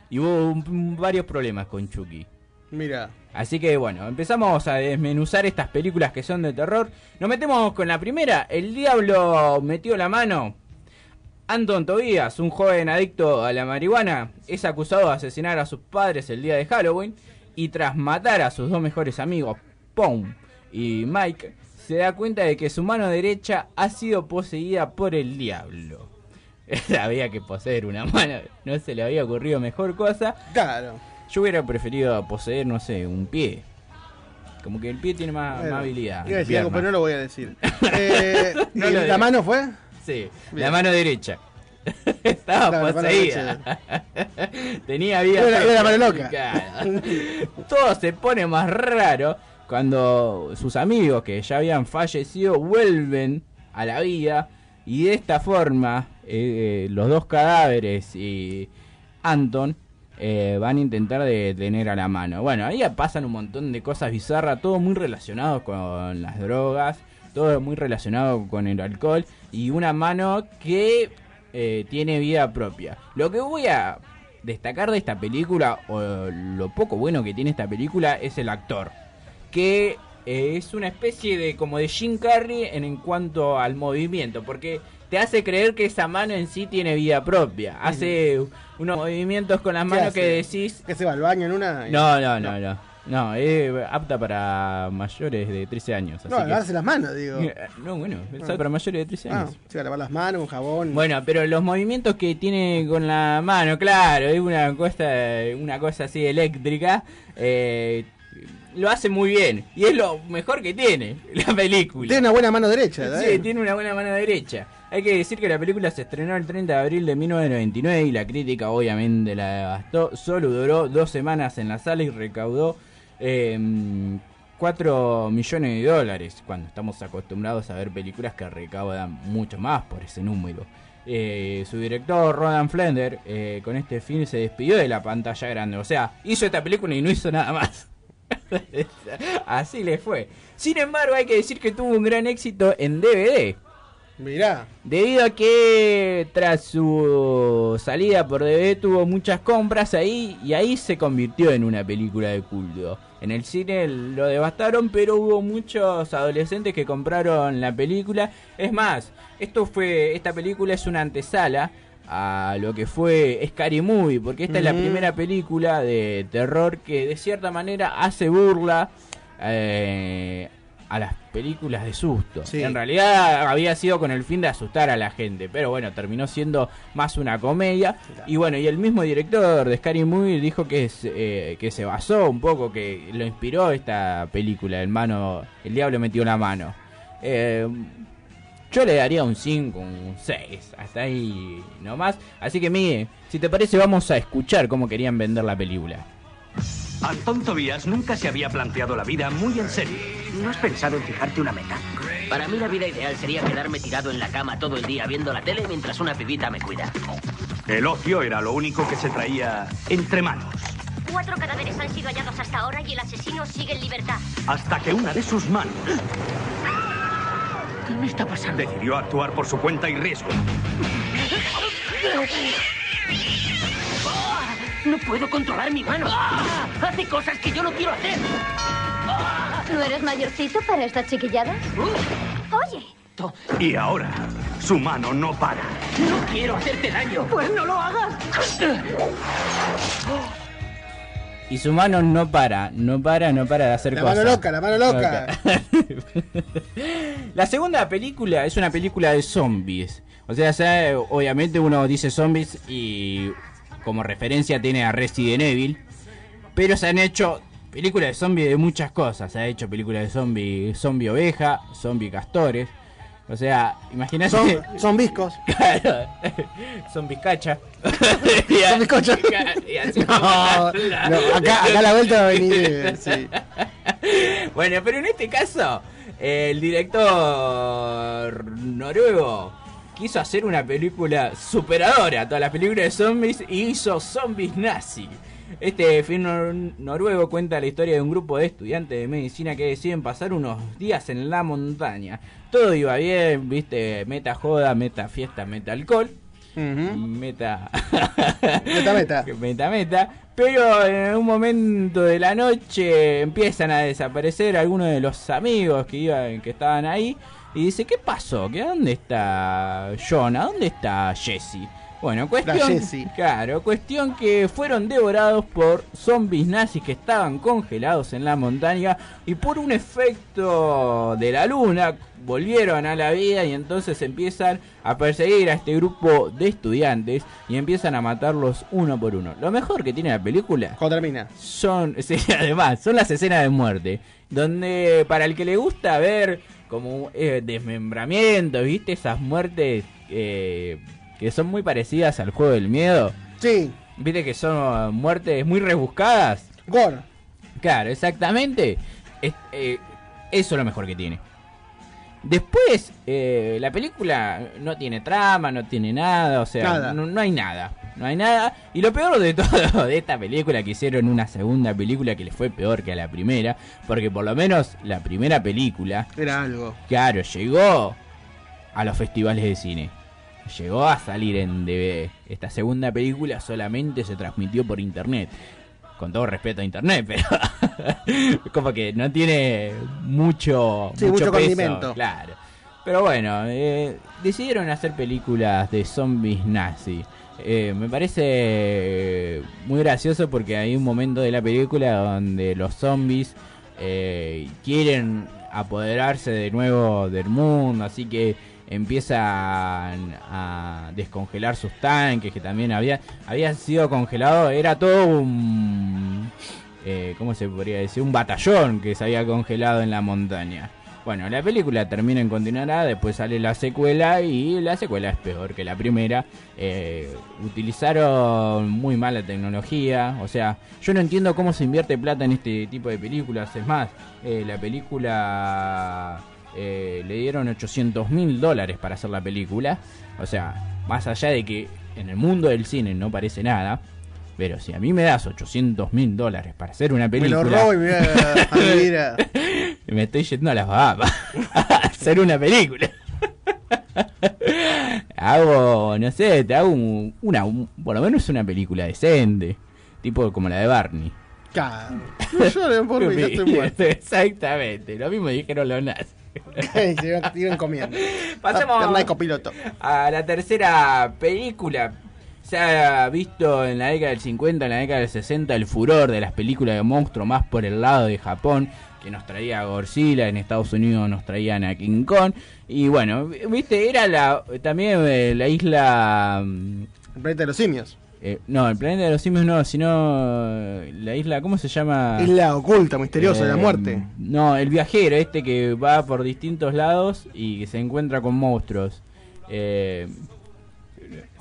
Y hubo un- varios problemas con Chucky. Mira. Así que bueno, empezamos a desmenuzar estas películas que son de terror. Nos metemos con la primera. El diablo metió la mano. Anton Tobías, un joven adicto a la marihuana, es acusado de asesinar a sus padres el día de Halloween y tras matar a sus dos mejores amigos, Y Mike, se da cuenta de que su mano derecha ha sido poseída por el diablo. había que poseer una mano, no se le había ocurrido mejor cosa. Claro. Yo hubiera preferido poseer, no sé, un pie. Como que el pie tiene más, Bueno, más habilidad. Iba a decir algo, pero no lo voy a decir. Eh, No ¿y lo ¿La mano fue? Sí, Bien. la mano derecha. Estaba Claro, poseída. Tenía vida. Era- era la mano loca. Todo se pone más raro cuando sus amigos que ya habían fallecido vuelven a la vida y de esta forma eh, los dos cadáveres y Anton eh, van a intentar detener a la mano. Bueno, ahí pasan un montón de cosas bizarras, todo muy relacionado con las drogas, todo muy relacionado con el alcohol y una mano que eh, tiene vida propia. Lo que voy a destacar de esta película, o lo poco bueno que tiene esta película, es el actor. Que eh, es una especie de como de Jim Carrey en, en cuanto al movimiento, porque te hace creer que esa mano en sí tiene vida propia. Hace unos movimientos con las ¿Qué manos que decís... Que se va al baño en una. y- No, no, no, no. No, es apta para mayores de 13 años. No, que- lavarse las manos, digo. No, bueno, es Ah. para mayores de 13 Ah, años. se va a lavar las manos, un jabón. Bueno, pero los movimientos que tiene con la mano, claro, es una cosa, una cosa así eléctrica, eh, lo hace muy bien. Y es lo mejor que tiene la película. Tiene una buena mano derecha. Sí, tiene una buena mano derecha. Hay que decir que la película se estrenó el 30 de abril de 1999 y la crítica obviamente la devastó. Solo duró dos semanas en la sala y recaudó eh, 4 millones de dólares, cuando estamos acostumbrados a ver películas que recaudan mucho más por ese número. Eh, su director, Rodan Flender, eh, con este film se despidió de la pantalla grande. O sea, hizo esta película y no hizo nada más. Así le fue. Sin embargo, hay que decir que tuvo un gran éxito en DVD. Mirá. Debido a que tras su salida por DVD tuvo muchas compras ahí y ahí se convirtió en una película de culto. En el cine lo devastaron, pero hubo muchos adolescentes que compraron la película. Es más, esto fue esta película es una antesala a lo que fue Scary Movie, porque esta es la primera película de terror que de cierta manera hace burla eh, a las películas de susto. En realidad había sido con el fin de asustar a la gente, pero bueno, terminó siendo más una comedia. Y bueno, y el mismo director de Scary Movie dijo que, es, eh, que se basó un poco, que lo inspiró esta película, El, mano, el Diablo metió la mano. Eh, yo le daría un 5, un 6, hasta ahí nomás. Así que, Miguel, si te parece, vamos a escuchar cómo querían vender la película. Antón Tobías nunca se había planteado la vida muy en serio. ¿No has pensado en fijarte una meta? Para mí la vida ideal sería quedarme tirado en la cama todo el día viendo la tele mientras una pibita me cuida. El ocio era lo único que se traía entre manos. Cuatro cadáveres han sido hallados hasta ahora y el asesino sigue en libertad. Hasta que una de sus manos ¿Qué me está pasando? decidió actuar por su cuenta y riesgo. No puedo controlar mi mano. Hace cosas que yo no quiero hacer. ¿No eres mayorcito para estas chiquilladas? Oye, Y ahora, su mano no para. No quiero hacerte daño. Pues no lo hagas. Y su mano no para, no para, no para de hacer La cosas. mano loca, la mano loca. La segunda película es una película de zombies. O sea, ya, obviamente uno dice zombies y como referencia tiene a Resident Evil. Pero se han hecho películas de zombies de muchas cosas. Se ha hecho películas de zombie, zombie oveja, zombie castores. O sea, imagínate. Son, son viscos. Claro, son bizcacha. Son así- No, no, acá, acá la vuelta va a venir. sí. Bueno, pero en este caso, el director noruego quiso hacer una película superadora a todas las películas de zombies y hizo Zombies Nazi. Este film nor- noruego cuenta la historia de un grupo de estudiantes de medicina que deciden pasar unos días en la montaña. Todo iba bien, viste, meta joda, meta fiesta, meta alcohol. Meta. Meta, meta. meta, meta. Pero en un momento de la noche empiezan a desaparecer algunos de los amigos que iban, que estaban ahí. Y dice, ¿qué pasó? ¿Qué, ¿Dónde está John? ¿A dónde está Jesse? Bueno, cuestión, claro, cuestión que fueron devorados por zombies nazis que estaban congelados en la montaña y por un efecto de la luna volvieron a la vida y entonces empiezan a perseguir a este grupo de estudiantes y empiezan a matarlos uno por uno. Lo mejor que tiene la película termina. son, sí, además, son las escenas de muerte, donde para el que le gusta ver como eh, desmembramiento, ¿viste? Esas muertes eh, que son muy parecidas al juego del miedo. Sí. ¿Viste que son muertes muy rebuscadas? Gore. Claro, exactamente. Es- eh, eso es lo mejor que tiene. Después, eh, la película no tiene trama, no tiene nada, o sea. No, no hay nada. No hay nada. Y lo peor de todo de esta película que hicieron una segunda película que le fue peor que a la primera, porque por lo menos la primera película, Era algo. claro, llegó a los festivales de cine. Llegó a salir en DVD. Esta segunda película solamente se transmitió por internet. Con todo respeto a internet, pero como que no tiene mucho, Sí, mucho peso, condimento. Claro. Pero bueno, eh, decidieron hacer películas de zombies nazi. Eh, me parece muy gracioso porque hay un momento de la película donde los zombies eh, quieren apoderarse de nuevo del mundo, así que empiezan a descongelar sus tanques que también había había sido congelado, era todo un eh, ¿cómo se podría decir? un batallón que se había congelado en la montaña. Bueno, la película termina en continuará, después sale la secuela y la secuela es peor que la primera. Eh, utilizaron muy mala tecnología, o sea, yo no entiendo cómo se invierte plata en este tipo de películas. Es más, eh, la película eh, le dieron 800 mil dólares para hacer la película. O sea, más allá de que en el mundo del cine no parece nada. Pero si a mí me das 800 mil dólares para hacer una Me película... lo robo y me voy a, a vivir a- Me estoy yendo a las Bahamas a hacer una película. hago, no sé, te hago un- una, un- por lo menos una película decente. Tipo como la de Barney. Claro. No lloren por mí, ya estoy muerto. Exactamente, lo mismo dijeron los nazis. se iban, comiendo. Pasemos copiloto. a la tercera película. se ha visto en la década del 50, en la década del 60, el furor de las películas de monstruos más por el lado de Japón, que nos traía a Godzilla, en Estados Unidos nos traían a King Kong. Y bueno, viste, era la también eh, la isla... mm, El planeta de los simios. Eh, no, el planeta de los simios no, sino eh, la isla, ¿cómo se llama? Isla oculta, misteriosa, de la Eh, muerte. No, el viajero este que va por distintos lados y que se encuentra con monstruos. Eh,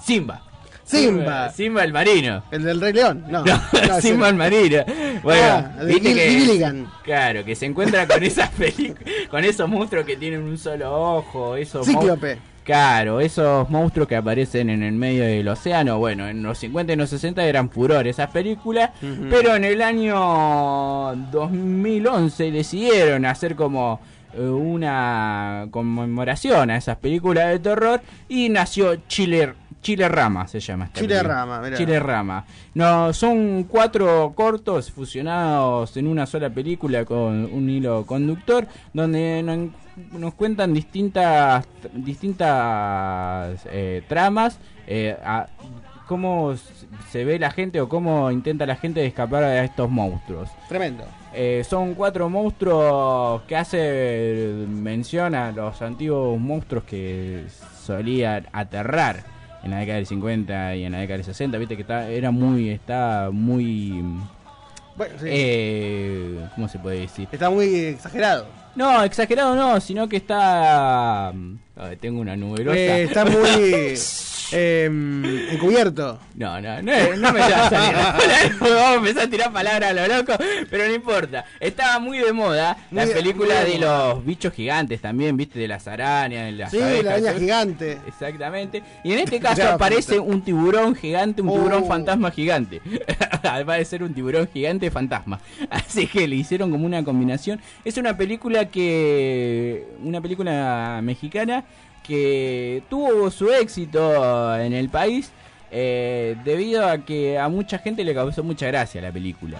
Simba. Simba. Simba el marino. El del Rey León. No, No, no, Simba el marino. Bueno, Ah, viste que Gilligan. claro, que se encuentra con esas películas, con esos monstruos que tienen un solo ojo, esos Cíclope. Claro, esos monstruos que aparecen en el medio del océano, bueno, en los 50 y en los 60 eran furor esas películas, pero en el año 2011 decidieron hacer como una conmemoración a esas películas de terror y nació Chile Chile Rama se llama esta Chile película. Rama, mirá. Chile Rama. No, son cuatro cortos fusionados en una sola película con un hilo conductor donde no- nos cuentan distintas distintas eh, tramas eh, a- cómo se ve la gente o cómo intenta la gente de escapar de estos monstruos. Tremendo. Eh, son cuatro monstruos que hace mención a los antiguos monstruos que solían aterrar en la década del 50 y en la década del 60. Viste que está, era muy, está muy, Bueno, sí. eh, ¿cómo se puede decir? Está muy exagerado. No, exagerado no, sino que está, Ay, tengo una nuberosa. Eh, está muy em, encubierto. No, no, no, no me va a salir. Vamos a empezar a tirar palabras a lo loco, pero no importa. Estaba muy de moda la Muy- película muy de los bichos gigantes también, viste, de las arañas, de las Sí, abejas, la araña gigante. Exactamente. Y en este caso aparece un tiburón gigante, un tiburón Oh. fantasma gigante. Además de ser un tiburón gigante fantasma. Así que le hicieron como una combinación. Es una película que. Una película mexicana que tuvo su éxito en el país. eh, debido a que a mucha gente le causó mucha gracia la película.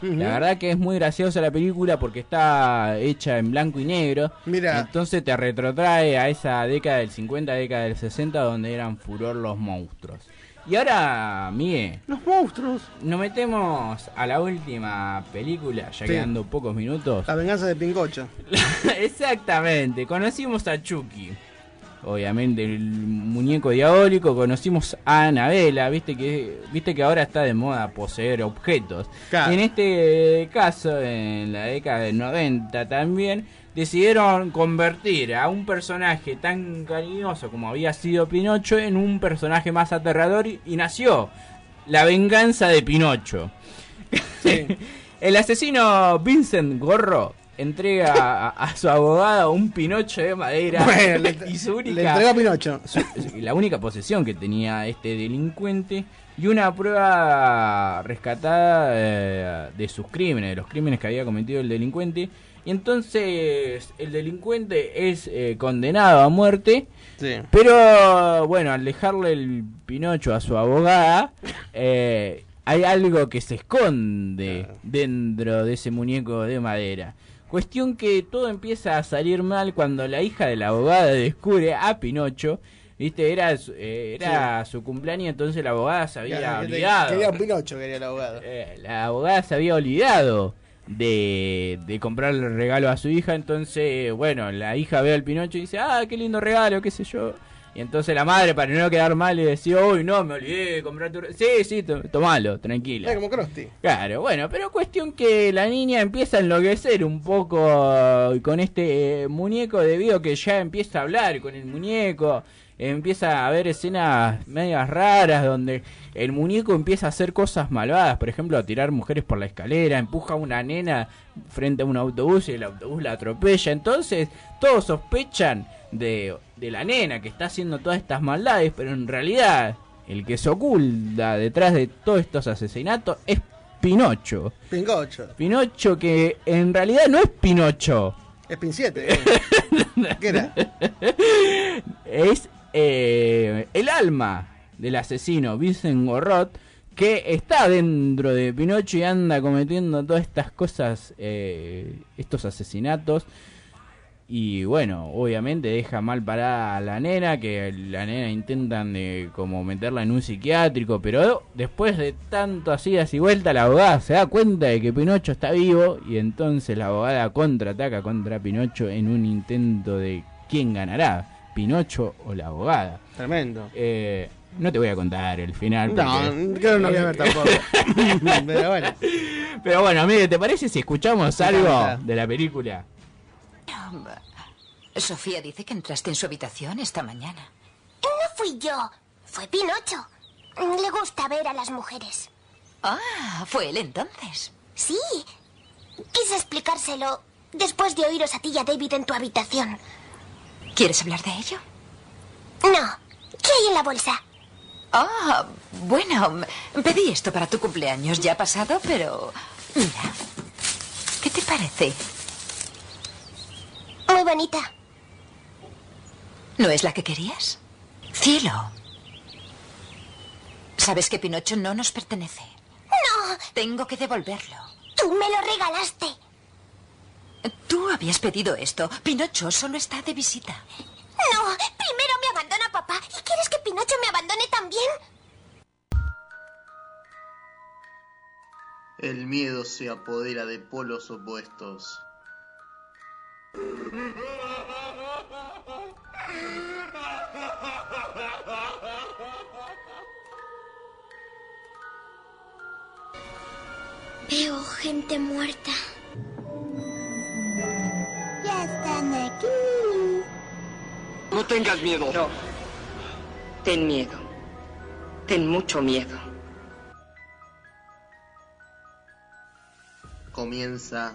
La verdad que es muy graciosa la película porque está hecha en blanco y negro. Mira. Entonces te retrotrae a esa década del 50, década del 60 donde eran furor los monstruos. Y ahora, Miguel, Los monstruos. nos metemos a la última película, ya Sí. quedando pocos minutos. La venganza de Pincocho. Exactamente, conocimos a Chucky. Obviamente el muñeco diabólico, conocimos a Anabela, viste que viste que ahora está de moda poseer objetos. Claro. En este caso, en la década del 90 también, decidieron convertir a un personaje tan cariñoso como había sido Pinocho en un personaje más aterrador y, y nació la venganza de Pinocho. El asesino Vincent Gorro entrega a, a su abogado un Pinocho de madera Bueno, le, y su única le entregó a Pinocho. su- la única posesión que tenía este delincuente y una prueba rescatada eh, de sus crímenes, de los crímenes que había cometido el delincuente. Y entonces el delincuente es eh, condenado a muerte. Sí. Pero bueno, al dejarle el Pinocho a su abogada, eh, hay algo que se esconde dentro de ese muñeco de madera. Cuestión que todo empieza a salir mal cuando la hija de la abogada descubre a Pinocho. Viste, era, su- eh, era su cumpleaños, entonces la abogada se había olvidado. Quería un Pinocho, quería el abogado. Eh, la abogada se había olvidado de, de comprarle el regalo a su hija, entonces, bueno, la hija ve al Pinocho y dice, ah, qué lindo regalo, qué sé yo. Y entonces la madre, para no quedar mal, le decía, uy, no, me olvidé de comprar tu. Sí, sí, to- tomalo, tranquila. Como Krusty. Claro, bueno, pero cuestión que la niña empieza a enloquecer un poco con este eh, muñeco debido a que ya empieza a hablar con el muñeco, empieza a haber escenas medias raras donde el muñeco empieza a hacer cosas malvadas, por ejemplo, a tirar mujeres por la escalera, empuja a una nena frente a un autobús y el autobús la atropella, entonces todos sospechan de, de la nena que está haciendo todas estas maldades, pero en realidad el que se oculta detrás de todos estos asesinatos es Pinocho. Pincocho. Pinocho que en realidad no es Pinocho. Es Pin 7. ¿Qué era? Es eh, el alma del asesino Vincent Gorrot que está dentro de Pinocho y anda cometiendo todas estas cosas, eh, estos asesinatos. Y bueno, obviamente deja mal parada a la nena, que la nena intentan de como meterla en un psiquiátrico, pero después de tanto así y vuelta, la abogada se da cuenta de que Pinocho está vivo y entonces la abogada contraataca contra Pinocho en un intento de quién ganará, Pinocho o la abogada. Tremendo. Eh, no te voy a contar el final. No, porque- creo que no voy a ver tampoco. Pero bueno. Pero bueno, amigo, ¿te parece si escuchamos algo de la película? Sofía dice que entraste en su habitación esta mañana. No fui yo, fue Pinocho. Le gusta ver a las mujeres. Ah, fue él entonces. Sí. Quise explicárselo después de oíros a ti y a David en tu habitación. ¿Quieres hablar de ello? No. ¿Qué hay en la bolsa? Ah, bueno, pedí esto para tu cumpleaños. Ya ha pasado, pero... Mira. ¿Qué te parece? Muy bonita. ¿No es la que querías? Cielo. Sabes que Pinocho no nos pertenece. No. Tengo que devolverlo. Tú me lo regalaste. Tú habías pedido esto. Pinocho solo está de visita. No. Primero me abandona papá. ¿Y quieres que Pinocho me abandone también? El miedo se apodera de polos opuestos. Veo gente muerta. Ya están aquí. No tengas miedo. No. Ten miedo. Ten mucho miedo. Comienza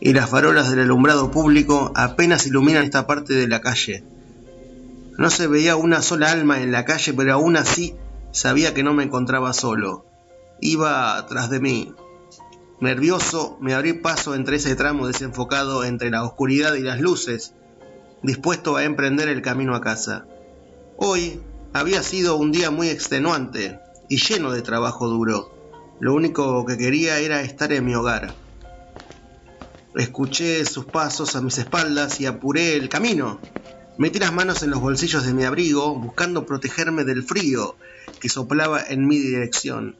y las farolas del alumbrado público apenas iluminan esta parte de la calle. No se veía una sola alma en la calle, pero aún así sabía que no me encontraba solo. Iba tras de mí. Nervioso, me abrí paso entre ese tramo desenfocado entre la oscuridad y las luces, dispuesto a emprender el camino a casa. Hoy había sido un día muy extenuante y lleno de trabajo duro. Lo único que quería era estar en mi hogar. Escuché sus pasos a mis espaldas y apuré el camino. Metí las manos en los bolsillos de mi abrigo, buscando protegerme del frío que soplaba en mi dirección.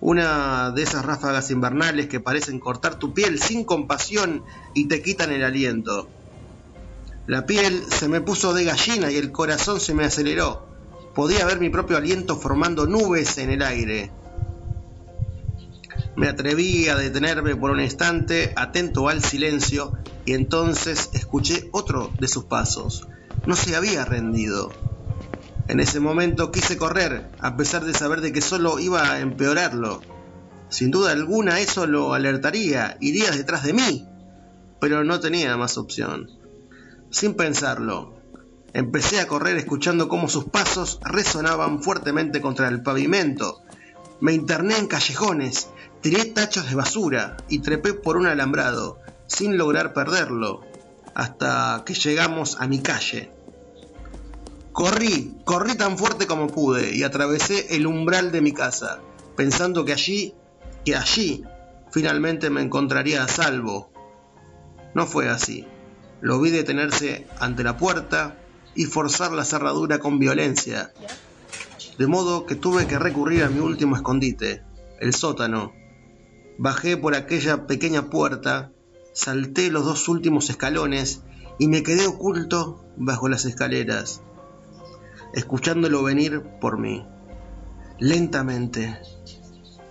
Una de esas ráfagas invernales que parecen cortar tu piel sin compasión y te quitan el aliento. La piel se me puso de gallina y el corazón se me aceleró. Podía ver mi propio aliento formando nubes en el aire. Me atreví a detenerme por un instante, atento al silencio, y entonces escuché otro de sus pasos. No se había rendido. En ese momento quise correr, a pesar de saber de que solo iba a empeorarlo. Sin duda alguna eso lo alertaría, iría detrás de mí, pero no tenía más opción. Sin pensarlo, empecé a correr escuchando cómo sus pasos resonaban fuertemente contra el pavimento. Me interné en callejones, tiré tachos de basura y trepé por un alambrado, sin lograr perderlo, hasta que llegamos a mi calle. Corrí, corrí tan fuerte como pude y atravesé el umbral de mi casa, pensando que allí, que allí, finalmente me encontraría a salvo. No fue así. Lo vi detenerse ante la puerta y forzar la cerradura con violencia, de modo que tuve que recurrir a mi último escondite, el sótano. Bajé por aquella pequeña puerta, salté los dos últimos escalones y me quedé oculto bajo las escaleras, escuchándolo venir por mí. Lentamente,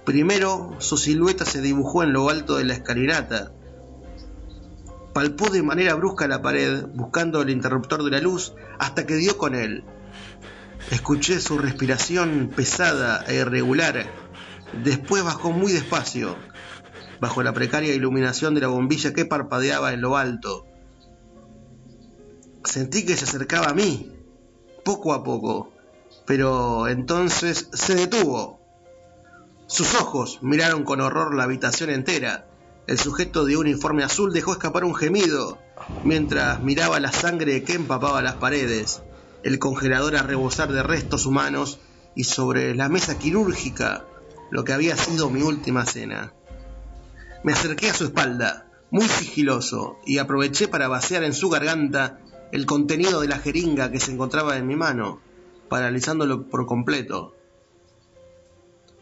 Primero su silueta se dibujó en lo alto de la escalinata. Palpó de manera brusca la pared, buscando el interruptor de la luz, hasta que dio con él. Escuché su respiración pesada e irregular. Después bajó muy despacio, bajo la precaria iluminación de la bombilla que parpadeaba en lo alto. Sentí que se acercaba a mí, poco a poco, pero entonces se detuvo. Sus ojos miraron con horror la habitación entera. El sujeto de uniforme azul dejó escapar un gemido mientras miraba la sangre que empapaba las paredes, el congelador a rebosar de restos humanos y sobre la mesa quirúrgica lo que había sido mi última cena. Me acerqué a su espalda, muy sigiloso, y aproveché para vaciar en su garganta el contenido de la jeringa que se encontraba en mi mano, paralizándolo por completo.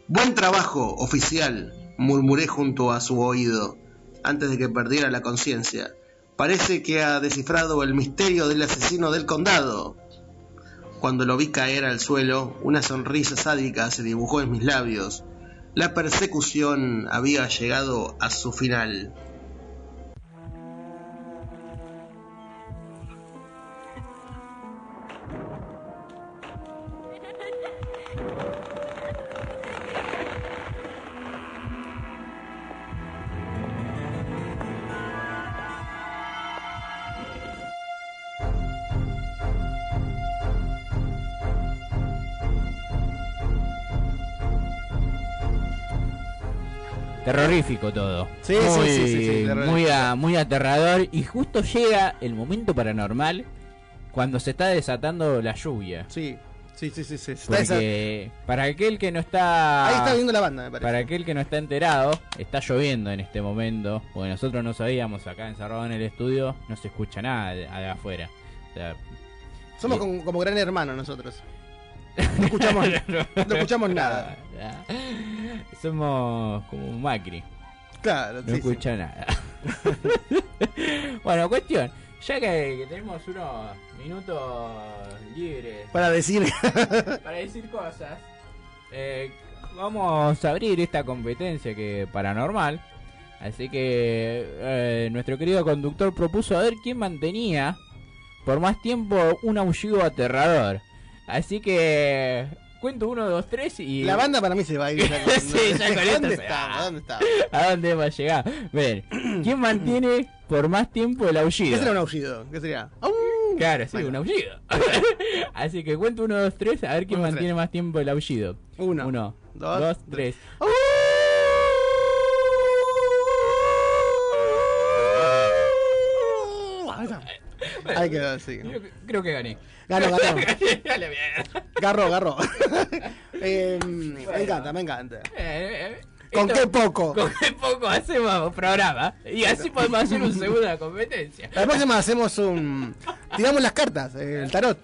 Buen trabajo, oficial, murmuré junto a su oído, antes de que perdiera la conciencia. Parece que ha descifrado el misterio del asesino del condado. Cuando lo vi caer al suelo, una sonrisa sádica se dibujó en mis labios. La persecución había llegado a su final. Terrorífico todo. Sí, muy, sí, sí, sí, sí, terrorífico. muy, a- muy aterrador. Y justo llega el momento paranormal cuando se está desatando la lluvia. Sí, sí, sí, sí. Porque para aquel que no está. Ahí está viendo la banda, me parece. Para aquel que no está enterado, está lloviendo en este momento. Porque nosotros no sabíamos acá encerrado en el estudio, no se escucha nada de, de afuera. O sea, Somos como, como gran hermano nosotros. No escuchamos, no escuchamos nada. Somos como un Macri. Claro, No sí, sí. escucha nada. bueno, cuestión. Ya que, que tenemos unos minutos libres Para decir. para decir cosas, eh, vamos a abrir esta competencia que paranormal. Así que eh, nuestro querido conductor propuso a ver quién mantenía por más tiempo un aullido aterrador. Así que cuento uno, dos, tres y La banda para mí se va a ir. ya con- Sí, ya con esto ¿Dónde se estamos? va. ¿Dónde estamos? ¿A dónde hemos a llegar? Ver, ¿quién mantiene por más tiempo el aullido? ¿Qué será un aullido? ¿Qué sería? Claro, sí, un aullido. Así que cuento uno, dos, tres, a ver quién Uno, mantiene más tiempo el aullido. Uno, Uno, dos, dos, tres. Ahí quedó, sí. Creo, que- creo que gané. Ganó, ganó. Dale, bien. Garro, garro. Eh, Me encanta, me encanta. Eh, eh, ¿Con esto- qué poco? Con qué poco hacemos programa. Y así podemos hacer una segunda competencia. La próxima hacemos un. Tiramos las cartas, eh, el tarot.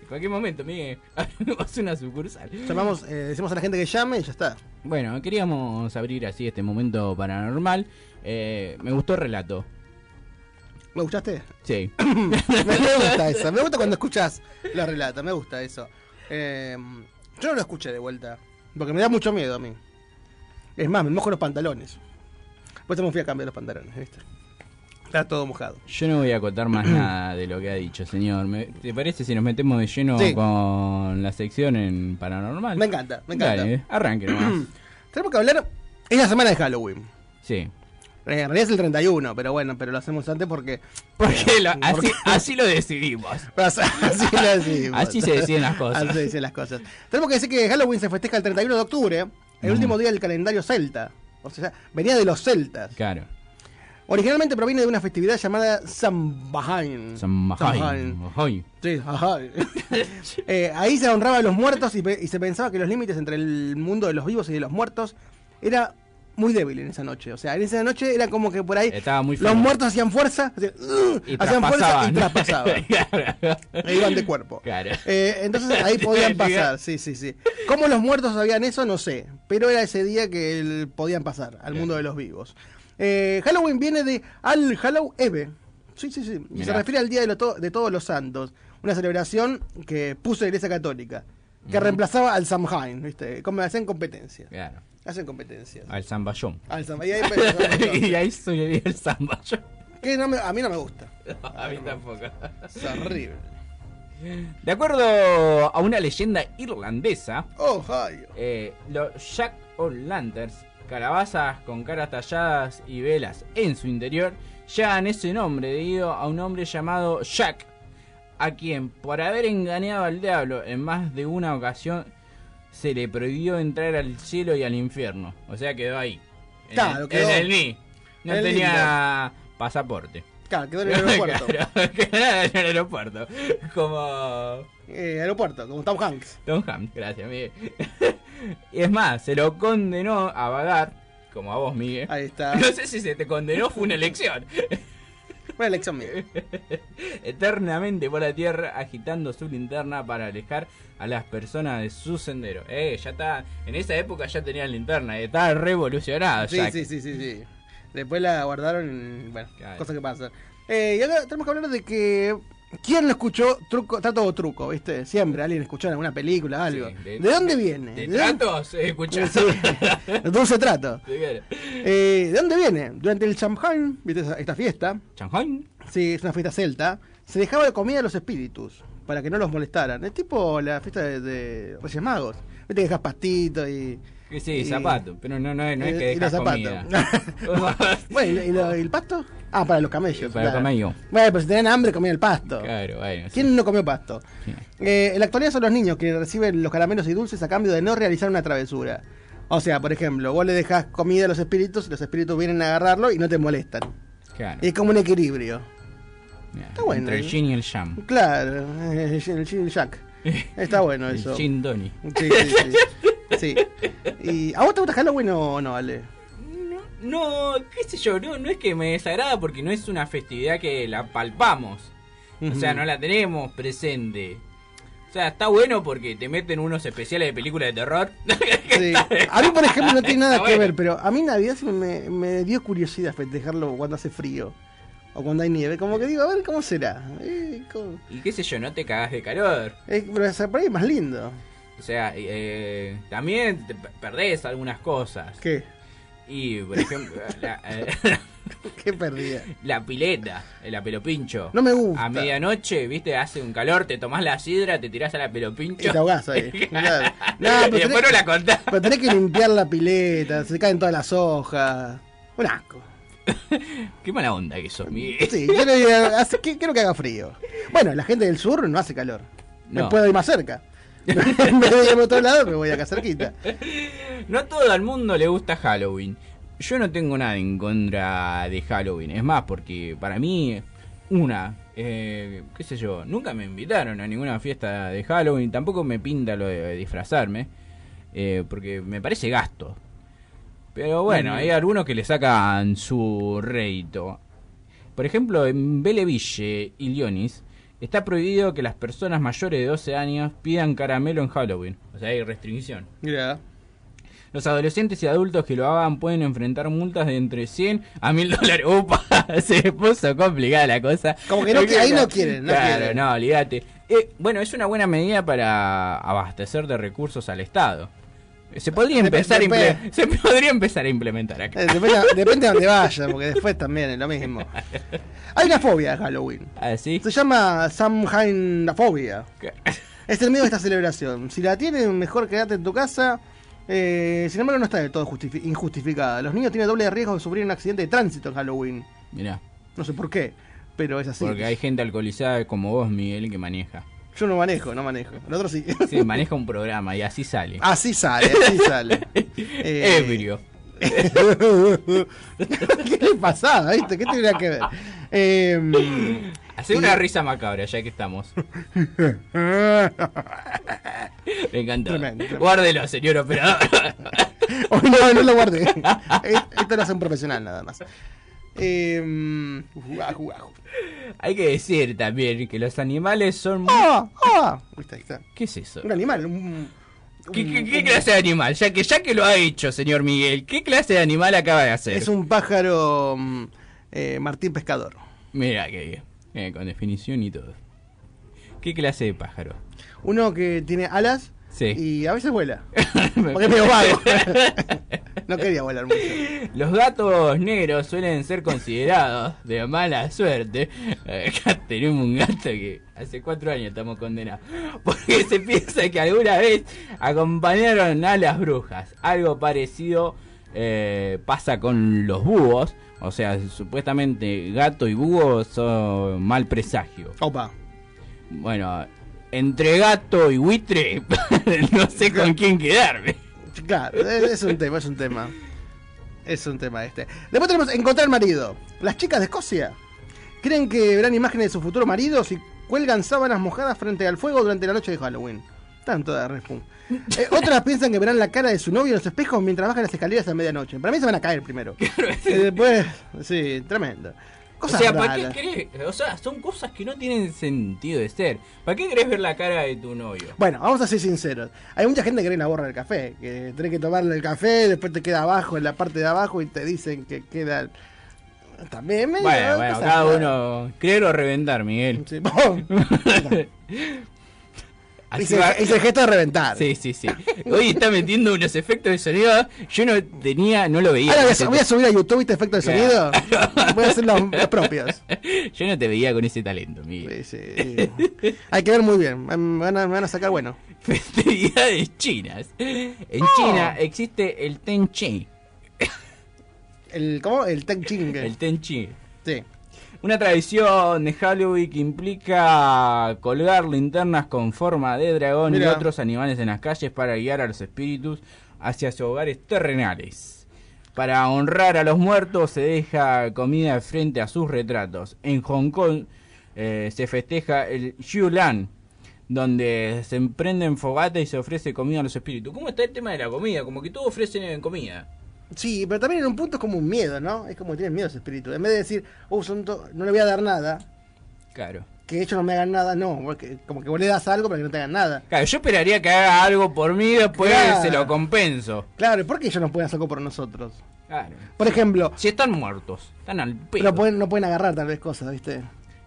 En cualquier momento, Miguel, abrimos una sucursal. Llamamos, eh, decimos a la gente que llame y ya está. Bueno, queríamos abrir así este momento paranormal. Eh, me gustó el relato. ¿Me escuchaste? Sí. me, gusta eso, me gusta cuando escuchas la relata, me gusta eso. Eh, yo no lo escuché de vuelta, porque me da mucho miedo a mí. Es más, me mojo los pantalones. Pues me fui a cambiar los pantalones, ¿viste? Está todo mojado. Yo no voy a contar más nada de lo que ha dicho, señor. Me- ¿Te parece si nos metemos de lleno Sí. con la sección en paranormal? Me encanta, me encanta. Dale, arranque nomás. Tenemos que hablar. Es la semana de Halloween. Sí. Eh, En realidad es el 31, pero bueno, pero lo hacemos antes porque. Porque lo- así, Porque- así lo decidimos. Así lo decimos. Así se deciden las cosas. Así se deciden las cosas. Tenemos que decir que Halloween se festeja el 31 de octubre, el último día del calendario celta. O sea, venía de los celtas. Claro. Originalmente proviene de una festividad llamada. Samhain. Samhain. Sí, Samhain. Eh, ahí se honraba a los muertos y se pensaba que los límites entre el mundo de los vivos y de los muertos era muy débil en esa noche. O sea, en esa noche era como que por ahí Estaba muy los muertos hacían fuerza, hacían, hacían fuerza y traspasaban. E iban de cuerpo. Claro. Eh, entonces ahí podían pasar, sí, sí, sí. ¿Cómo los muertos sabían eso? No sé. Pero era ese día que el- podían pasar al mundo de los vivos. Eh, Halloween viene de Al Hallow Eve. Sí, sí, sí. Y se refiere al Día de, lo to- de Todos los Santos. Una celebración que puso la Iglesia Católica. que reemplazaba al Samhain, ¿viste? Como hacen competencia. Claro. Hacen competencias. Al zamballón. Al y ahí empezó el y ahí el zamballón. Que no me- a mí no me gusta. A mí tampoco. Es horrible. De acuerdo a una leyenda irlandesa, Oh, ay. eh, los Jack o' Lanterns, calabazas con caras talladas y velas en su interior, llevan ese nombre debido a un hombre llamado Jack, a quien por haber engañado al diablo en más de una ocasión se le prohibió entrar al cielo y al infierno. O sea, quedó ahí. Claro, quedó en el NI. No el tenía pasaporte. Claro, quedó en el aeropuerto. Claro, quedó en el aeropuerto. Como Eh, aeropuerto, como Tom Hanks. Tom Hanks, gracias, Miguel. y es más, se lo condenó a vagar, como a vos, Miguel. Ahí está. No sé si se te condenó, fue una elección. Una elección mía. Eternamente por la tierra, agitando su linterna para alejar a las personas de su sendero. Eh, ya está. En esa época ya tenía linterna, eh, estaba revolucionado. Sí, Jack. sí, sí, sí, sí. Después la guardaron, bueno, cosas que pasan. Eh, y ahora tenemos que hablar de que... ¿Quién lo escuchó? Truco, trato o truco, ¿viste? Siempre alguien escuchó en alguna película, algo. Sí, de, de- dónde viene? ¿De dónde- tratos? Eh, escuchá. Sí. Dulce trato. Sí. Eh, ¿De dónde viene? Durante el Samhain, ¿viste esta fiesta? ¿Samhain? Sí, es una fiesta celta. Se dejaba de comida a los espíritus para que no los molestaran. Es tipo la fiesta de, de Reyes Magos. Viste que dejas pastito y. Sí, y- zapato. Pero no, no, no es que y dejas comida. bueno, ¿y, lo- y el pasto? Ah, para los camellos. Para los camellos. Bueno, pero si tenían hambre, comían el pasto. Claro, bueno. sí. ¿Quién no comió pasto? Eh, en la actualidad son los niños que reciben los caramelos y dulces a cambio de no realizar una travesura. O sea, por ejemplo, vos le dejas comida a los espíritus y los espíritus vienen a agarrarlo y no te molestan. Claro. Es como un equilibrio. Está bueno. Entre el gin y el jam. Claro, el Gin Jack. Está bueno El eso. gin Donny. Sí, sí, sí. Sí. ¿Y a vos te gusta Halloween o no, Ale? No, qué sé yo, no, no es que me desagrada porque no es una festividad que la palpamos. O sea, no la tenemos presente. O sea, está bueno porque te meten unos especiales de películas de terror. Sí. A mí, por ejemplo, no tiene nada Está que bueno. ver, pero a mí Navidad me, me dio curiosidad festejarlo cuando hace frío o cuando hay nieve. Como que digo, a ver cómo será. Eh, ¿cómo? Y qué sé yo, no te cagas de calor. Eh, pero sea, por ahí es más lindo. O sea, eh, también te pe- perdés algunas cosas. ¿Qué? Y, por ejemplo, la, eh, ¿Qué perdida? la pileta, el apelopincho. No me gusta. A medianoche, viste, hace un calor, te tomás la sidra, te tirás al apelopincho. Y te ahogás ahí. Claro. No, y pero después no la contás. Pero tenés que limpiar la pileta, se caen todas las hojas. Un asco. Qué mala onda que sos, Miguel. Sí, digo, hace- que- quiero que haga frío. Bueno, la gente del sur no hace calor. Me No. puedo ir más cerca. en vez de irme a otro lado, me voy acá cerquita. No a todo el mundo le gusta Halloween. Yo no tengo nada en contra de Halloween. Es más, porque para mí, una, eh, qué sé yo, nunca me invitaron a ninguna fiesta de Halloween. Tampoco me pinta lo de disfrazarme. eh, porque me parece gasto. Pero bueno, hay algunos que le sacan su rédito. Por ejemplo, en Belleville y Lionis está prohibido que las personas mayores de 12 años pidan caramelo en Halloween. O sea, hay restricción. Mira. Los adolescentes y adultos que lo hagan pueden enfrentar multas de entre 100 a 1000 dólares. ¡Upa! Se puso complicada la cosa. Como que no qui- ahí no quieren, no claro, quieren. no, olvídate. Eh, bueno, es una buena medida para abastecer de recursos al Estado. Se podría empezar, a dep- se podría empezar a implementar acá. Eh, depende, depende de dónde vaya, porque después también es lo mismo. Hay una fobia de Halloween. ¿Ah, sí? Se llama Samhainafobia. Es el miedo a esta celebración. Si la tienes, mejor quedarte en tu casa. Eh, sin embargo, no está del todo justifi- injustificada. Los niños tienen doble riesgo de sufrir un accidente de tránsito en Halloween. Mirá, No sé por qué, pero es así. porque hay gente alcoholizada como vos, Miguel, que maneja. Yo no manejo, no manejo. El otro sí. Sí, maneja un programa y así sale. Así sale, así sale. Eh, Ebrio. ¿Qué le pasaba, viste? ¿Qué tendría que ver? Eh, Hace una risa macabra, ya que estamos. Me encantó. Tremendo. Guárdelo, señor operador. No, no lo guardé. Esto lo hace un profesional nada más. Eh, guau. Hay que decir también que los animales son muy... ¡Ah! ¡Ah! Viste, ahí está. ¿Qué es eso? Un animal. Un, ¿Qué, qué- qué clase de animal? Ya que, ya que lo ha hecho, señor Miguel, ¿qué clase de animal acaba de hacer? es un pájaro mm, eh, Martín Pescador. Mira que bien. Eh, con definición y todo. ¿Qué clase de pájaro? Uno que tiene alas Sí. Y a veces vuela. Porque es medio vago. no quería volar mucho. Los gatos negros suelen ser considerados de mala suerte. Acá tenemos un gato que hace cuatro años estamos condenados. Porque se piensa que alguna vez acompañaron a las brujas. Algo parecido eh, pasa con los búhos. O sea, supuestamente gato y búho son mal presagio. Opa. Bueno, entre gato y buitre, no sé con quién quedarme. Claro, es, un tema, es un tema. Es un tema este. Después tenemos encontrar marido. Las chicas de Escocia creen que verán imágenes de sus futuros maridos y cuelgan sábanas mojadas frente al fuego durante la noche de Halloween. Están todas respun. Eh, otras piensan que verán la cara de su novio en los espejos mientras bajan las escaleras a medianoche. Para mí se van a caer primero. Y después, sí, tremendo. Cosas o sea, ¿para qué querés? O sea, son cosas que no tienen sentido de ser. ¿Para qué querés ver la cara de tu novio? Bueno, vamos a ser sinceros. Hay mucha gente que cree en la borra del café. Que tenés que tomarle el café, después te queda abajo, en la parte de abajo, y te dicen que queda. También medio. Bueno, bueno, cosas cada raras. uno. Creer o reventar, Miguel. Sí. Hice, el gesto de reventar. Sí, sí, sí. Hoy está metiendo unos efectos de sonido. Yo no tenía, no lo veía. Ahora voy voy a subir a YouTube este efecto de sonido. Claro. Voy a hacer los, los propios. Yo no te veía con ese talento, Miguel. Hay que ver muy bien. Me van a, me van a sacar bueno. Festividades chinas. En Oh. China existe el Tenchi. El, ¿Cómo? El Tenching. El Tenchi. Sí. Una tradición de Halloween que implica colgar linternas con forma de dragón y otros animales en las calles para guiar a los espíritus hacia sus hogares terrenales. Para honrar a los muertos se deja comida frente a sus retratos. En Hong Kong eh, se festeja el Yulan, donde se emprenden fogatas y se ofrece comida a los espíritus. ¿Cómo está el tema de la comida? Como que todos ofrecen comida. Sí, pero también en un punto es como un miedo, ¿no? Es como que tienen miedo ese espíritu. En vez de decir, uh, son no le voy a dar nada, Claro. que ellos no me hagan nada, no. porque como que vos le das algo para que no te hagan nada. Claro, yo esperaría que haga algo por mí, después Claro. se lo compenso. Claro, ¿y por qué ellos no pueden hacer algo por nosotros? Claro. Por ejemplo, Si están muertos, están al pedo. pero pueden, no pueden agarrar tal vez cosas, ¿viste?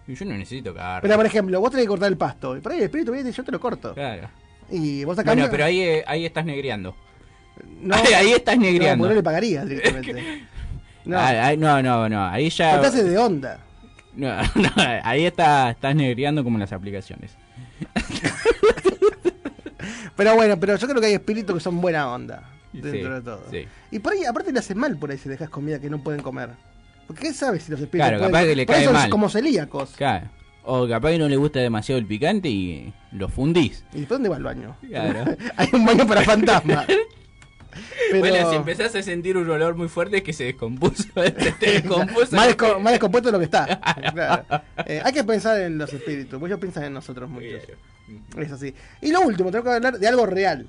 Y Yo no necesito cagar. Pero por ejemplo, vos tenés que cortar el pasto. Y por ahí el espíritu viene y yo te lo corto. Claro. Y vos acá Bueno, pero ahí, eh, ahí estás negreando. No, ahí, estás No, negreando. porque no le pagarías directamente. No, Ah, no, no, no, ahí ya... no te de onda. No, no, ahí está, estás negreando como en las aplicaciones. Pero bueno, pero yo creo que hay espíritus que son buena onda. Dentro Sí, de todo. sí. Y por ahí, aparte le hace mal por ahí si dejas comida que no pueden comer. Porque ¿qué sabes si los espíritus Claro, pueden- capaz que le por cae son mal. como celíacos. Claro. O capaz que no le gusta demasiado el picante y lo fundís. ¿Y después dónde va el baño? Claro. hay un baño para fantasmas. Pero... Bueno, si empezás a sentir un olor muy fuerte es que se descompuso. te descompuso. más, desco- más descompuesto de lo que está. Claro. Eh, hay que pensar en los espíritus, ellos piensan en nosotros muchos. Es así. Y lo último, tengo que hablar de algo real.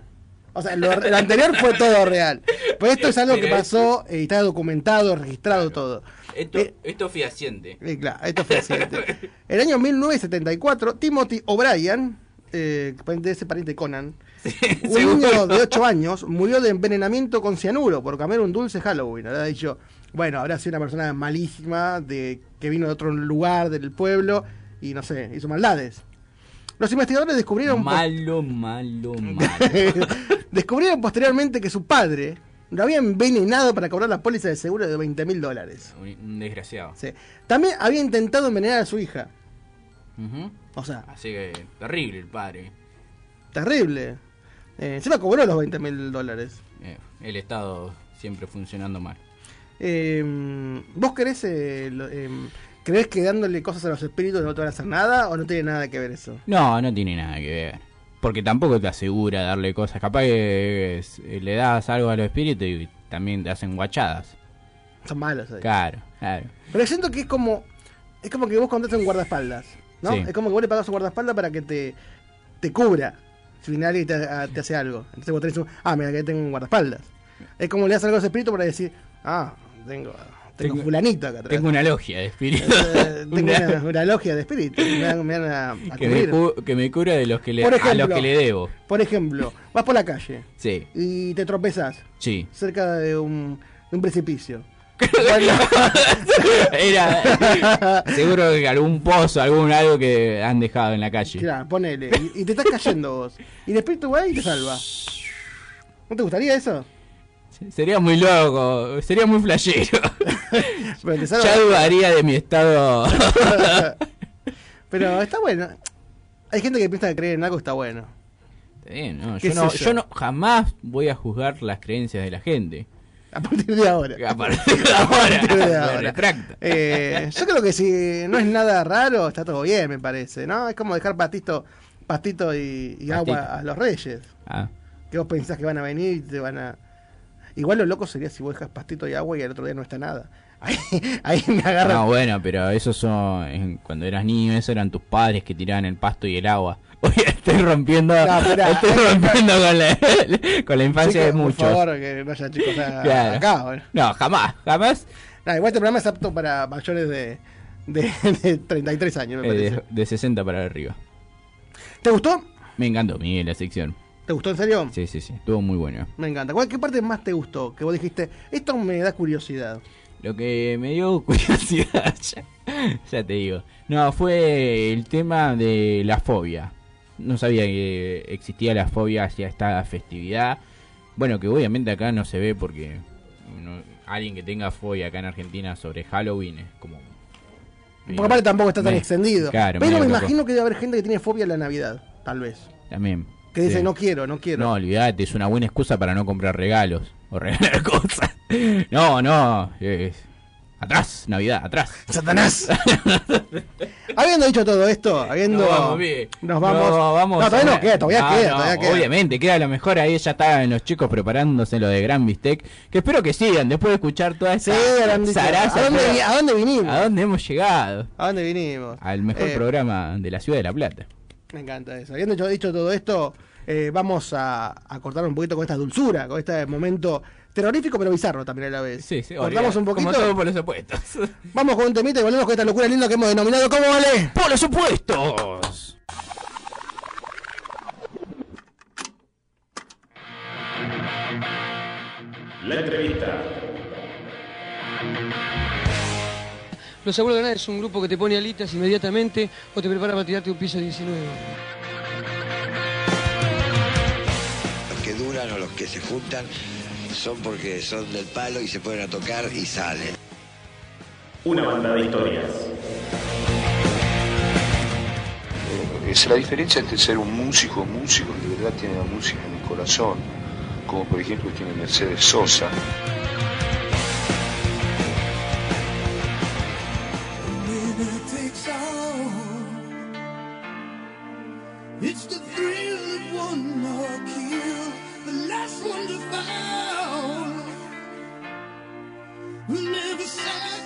O sea, lo, lo anterior fue todo real. Pues esto es algo que Pero pasó eh, y está documentado, registrado todo. Esto, esto es fehaciente. Eh, claro, esto fue reciente. El año 1974, Timothy O'Brien, eh, de ese pariente de Conan, un seguro. niño de 8 años murió de envenenamiento con cianuro por comer un dulce Halloween. Habrá dicho, bueno, habrá sido una persona malísima de que vino de otro lugar del pueblo y no sé, hizo maldades. Los investigadores descubrieron Malo, malo, malo. descubrieron posteriormente que su padre lo había envenenado para cobrar la póliza de seguro de 20 mil dólares. Un desgraciado. Sí. También había intentado envenenar a su hija. O sea, Así que terrible el padre. terrible. Eh, encima cobró los 20 mil dólares. Eh, el Estado siempre funcionando mal. Eh, ¿Vos querés, eh, lo- creés que dándole cosas a los espíritus no te van a hacer nada o no tiene nada que ver eso? No, no tiene nada que ver. Porque tampoco te asegura darle cosas. Capaz que le das algo a los espíritus y también te hacen guachadas. Son malos. ahí. Claro, claro. Pero siento que es como es como que vos contratas un guardaespaldas, ¿no? Sí. Es como que vos le pagas un guardaespaldas para que te, te cubra alguien y te, a- te hace algo. Entonces vos tenés un, ah, mira, que tengo un guardaespaldas. Es como le das algo a ese espíritu para decir, ah, tengo, tengo, Tengo- fulanito acá atrás. Tengo una logia de espíritus. Eh, tengo Una- una, una logia de espíritus. Me van, me van a, a que, me que me cura de los que le, a los que le debo. Por ejemplo, vas por la calle Sí, y te tropezás sí. cerca de un, de un precipicio. Era seguro que algún pozo, algún algo que han dejado en la calle. Claro, ponele. Y, y te estás cayendo vos. Y el espíritu va y te salva. ¿No te gustaría eso? Sería muy loco, sería muy flashero. Pero te salva- Ya dudaría de mi estado. Pero está bueno. Hay gente que piensa que creer en algo está bueno. Está bien, ¿no? ¿Qué Yo, no, yo no jamás voy a juzgar las creencias de la gente. A partir de ahora. A partir de ahora. A partir de me ahora. retracto. Eh, yo creo que si no es nada raro, está todo bien, me parece, ¿no? Es como dejar pastito, pastito y, y agua a los reyes. Ah. Que vos pensás que van a venir y te van a... Igual lo loco sería si vos dejas pastito y agua y al otro día no está nada. Ahí, ahí me agarra... No, bueno, pero esos son. Cuando eras niño, esos eran tus padres que tiraban el pasto y el agua. Hoy estoy rompiendo. No, estoy rompiendo con la, con la infancia de muchos. Por favor, que no haya chicos a- Claro. acá. bueno. No, jamás, jamás. No, igual este programa es apto para mayores de, de, de 33 años, me Eh, parece. de, de 60 para arriba. ¿Te gustó? Me encantó, Miguel, la sección. ¿Te gustó en serio? Sí, sí, sí. Estuvo muy bueno. Me encanta. ¿Cuál, ¿Qué parte más te gustó? Que vos dijiste, esto me da curiosidad. Lo que me dio curiosidad, ya, ya te digo. No, fue el tema de la fobia. No sabía que existía la fobia hacia esta festividad. Bueno, que obviamente acá no se ve porque no- alguien que tenga fobia acá en Argentina sobre Halloween es como... Porque aparte tampoco está tan me- extendido. Claro, Pero me imagino que debe haber gente que tiene fobia a la Navidad, tal vez. También. Que dice, Sí. no quiero, no quiero. No, olvídate, es una buena excusa para no comprar regalos o regalar cosas. No, no. Atrás, Navidad, atrás. ¡Satanás! Habiendo dicho todo esto, habiendo. Nos vamos, bien. Nos vamos. No, vamos No, todavía a- no queda, todavía Ah, queda, no, todavía queda. Obviamente, queda lo mejor ahí. Ya estaban los chicos preparándose lo de Gran Bistec. Que espero que sigan después de escuchar toda esta Sí, zaraza, ¿a dónde a vinimos? ¿A dónde hemos llegado? ¿A dónde vinimos? Al mejor Eh, programa de la ciudad de La Plata. Me encanta eso. Habiendo dicho todo esto, eh, vamos a, a cortar un poquito con esta dulzura, con este momento terrorífico pero bizarro también a la vez. Sí, sí, Cortamos un poquito. Como todo por los opuestos. Vamos con un temita y volvemos con esta locura linda que hemos denominado ¿Cómo vale? ¡Por los opuestos! La entrevista. Los abuelos de nada es un grupo que te pone alitas inmediatamente o te prepara para tirarte un piso 19. O los que se juntan son porque son del palo y se ponen a tocar y salen. Una banda de historias. Es la diferencia entre ser un músico, músico que de verdad tiene la música en el corazón, como por ejemplo tiene Mercedes Sosa.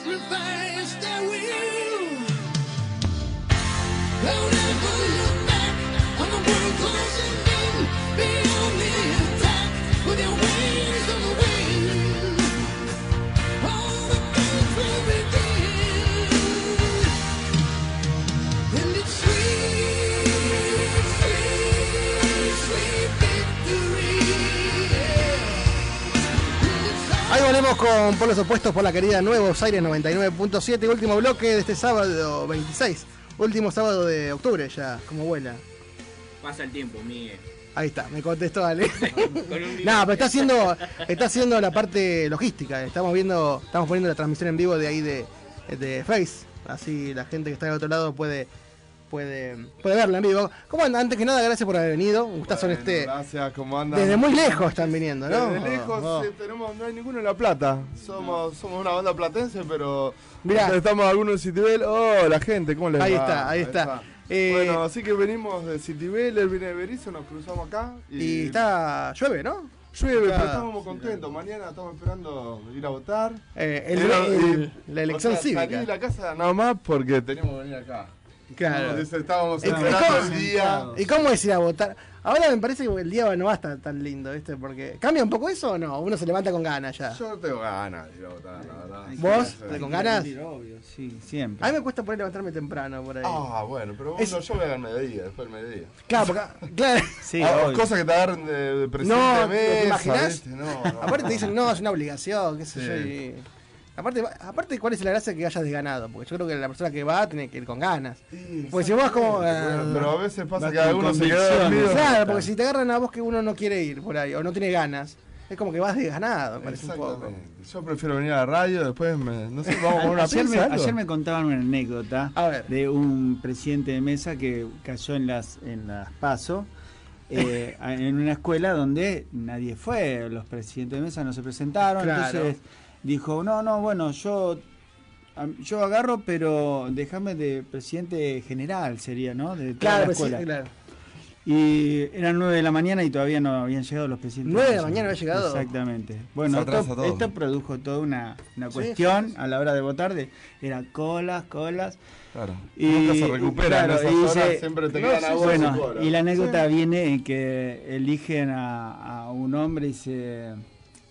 Sacrifice their will. Don't ever look back on the world closing in. Be on the attack with your Con Polos Opuestos por la querida Nuevos Aires 99.7, último bloque de este sábado 26, último sábado de octubre ya, como vuela. Pasa el tiempo, Miguel. Ahí está, me contestó Ale. no, pero está haciendo, está haciendo la parte logística. Estamos viendo, estamos poniendo la transmisión en vivo de ahí de, de Face. Así la gente que está del otro lado puede, puede, puede verla en vivo. ¿Cómo andan? Antes que nada, gracias por haber venido. Un gustazo en este. Gracias, ¿cómo andan? Desde muy lejos están viniendo, ¿no? Desde lejos Oh, oh. sí, tenemos, no hay ninguno en La Plata. Somos, somos una banda platense, pero Mirá. estamos algunos en Citibel. Oh, la gente, ¿cómo les Ahí va? está, ahí está. Eh, bueno, así que venimos de Citibel, él viene de Berizo, nos cruzamos acá. Y, Y está. llueve, ¿no? llueve, pero Está- estamos muy contentos. Mañana estamos esperando ir a votar. Eh, el- Pero, el- y- la elección o sea, cívica. Salí de la casa nada más porque teníamos que venir acá. Claro. Entonces, estábamos ¿Y cómo- esperando el día. ¿Y cómo es ir a votar? Ahora me parece que el día no va a estar tan lindo, ¿viste? Porque ¿cambia un poco eso o no? Uno se levanta con ganas ya. Yo no tengo ganas de ir a votar, la verdad. ¿Vos? Sí, ¿Con ganas? Obvio, sí, siempre. A mí me cuesta poner levantarme temprano por ahí. Ah, bueno, pero Es- bueno, yo voy al mediodía, después del mediodía. Claro, porque, claro. Ah, cosas que te agarren de, de presente No, ¿te imaginas? No, no, Aparte no. te dicen, no, es una obligación, qué sé Sí. yo. y- Aparte, aparte, ¿cuál es la gracia que hayas desganado? Porque yo creo que la persona que va tiene que ir con ganas. Porque si vos como... Bueno, eh, pero a veces pasa vas que con algunos se convicciones. dormidos. Claro, porque si te agarran a vos que uno no quiere ir por ahí, o no tiene ganas, es como que vas desganado, parece un poco. Yo prefiero venir a la radio, después me, no sé, vamos a comer una ayer, me, pizza. ayer me contaban una anécdota de un presidente de mesa que cayó en las en las PASO eh, en una escuela donde nadie fue, los presidentes de mesa no se presentaron, Claro. entonces dijo, no, no, bueno, yo yo agarro, pero déjame de presidente general sería, ¿no? De toda Claro, la pues sí, escuela. claro. Y eran nueve de la mañana y todavía no habían llegado los presidentes. ¿Nueve de la mañana había llegado? Exactamente. Bueno, esto, todo. esto produjo toda una, una cuestión sí, sí. a la hora de votar. De, era colas, colas. Claro. Y, Nunca se recuperan claro, esas y horas, siempre te no, quedan sí, a vos bueno, y la anécdota Sí. viene en que eligen a, a un hombre y se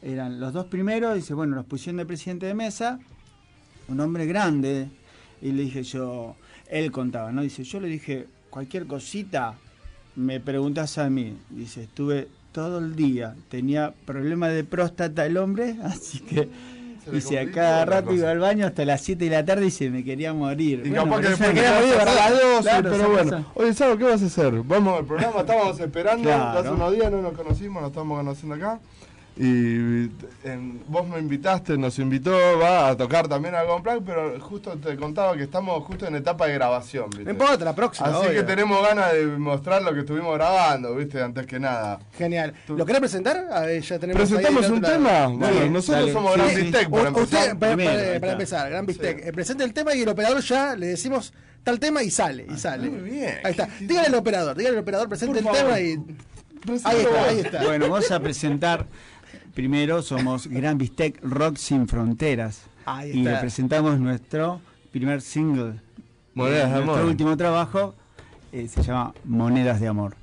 eran los dos primeros, dice, bueno, los pusieron de presidente de mesa, un hombre grande, y le dije yo, él contaba, ¿no? Dice, yo le dije, cualquier cosita, me preguntas a mí. Dice, estuve todo el día, tenía problemas de próstata el hombre, así que... Dice, a cada rato iba al baño hasta las 7 de la tarde y se me quería morir. Y Bueno, capaz que después me quería morir hasta las 12, Claro, pero bueno. cosa. Oye, Saro, ¿qué vas a hacer? Vamos al programa, estábamos esperando, Claro. hace unos días no nos conocimos, nos estamos conociendo acá. Y en- vos me invitaste, nos invitó, va a tocar también algo en plan, pero justo te contaba que estamos justo en etapa de grabación, ¿viste? No importa, la próxima. Así obvio. que tenemos ganas de mostrar lo que estuvimos grabando, ¿viste? Antes que nada. Genial. ¿Lo querés presentar? A ver, ya tenemos ¿Presentamos un tema? lado. Bueno, Sí, nosotros dale. somos Gran Bistec, para U- empezar. usted, para, Primero, para- ahí para está. empezar, Gran Bistec. Eh, presente el tema y el operador ya le decimos tal tema y sale, y sale. muy bien. Ahí está. Dígale al operador, dígale al operador, presente el favor. tema y. Ahí está, ahí está. Bueno, vamos a presentar. Primero somos Gran Bistec Rock Sin Fronteras. Ahí Y está. le presentamos nuestro primer single. Monedas de Nuestro Amor. último trabajo eh, se llama Monedas de Amor.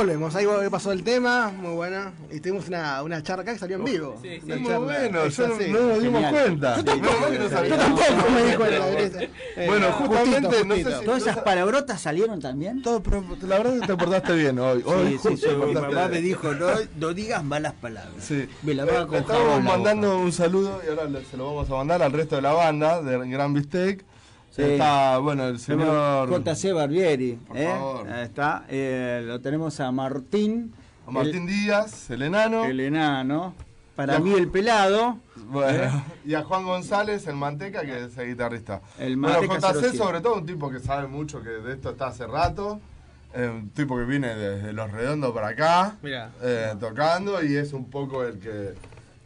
Volvemos, ahí pasó el tema, muy buena. Y tuvimos una, una charla acá que salió en vivo. sí. Muy charla, bueno, yo no- nos dimos Genial. cuenta. Yo tampoco, no yo me di cuenta. Bueno. Eh, Bueno, justamente, justito, no sé justito. si- ¿Todas esas palabrotas salieron también? Todo, pero la verdad es que te portaste bien hoy. hoy Sí, sí, mi mamá me dijo, no, no digas malas palabras. Sí. Me la con jabón la mandando un saludo y ahora se lo vamos a mandar al resto de la banda de Gran Bistec. Sí. Está, bueno, el señor. JC Barbieri. Por ¿eh? favor. Ahí está. eh, lo tenemos a Martín. A Martín Díaz, el enano. El enano. Para mí el pelado. Bueno, ¿eh? y a Juan González, el Manteca, que es el guitarrista. El bueno, Manteca JC 07. sobre todo un tipo que sabe mucho que de esto está hace rato. eh, un tipo que viene desde Los Redondos para acá, Mirá. eh, tocando, y es un poco el que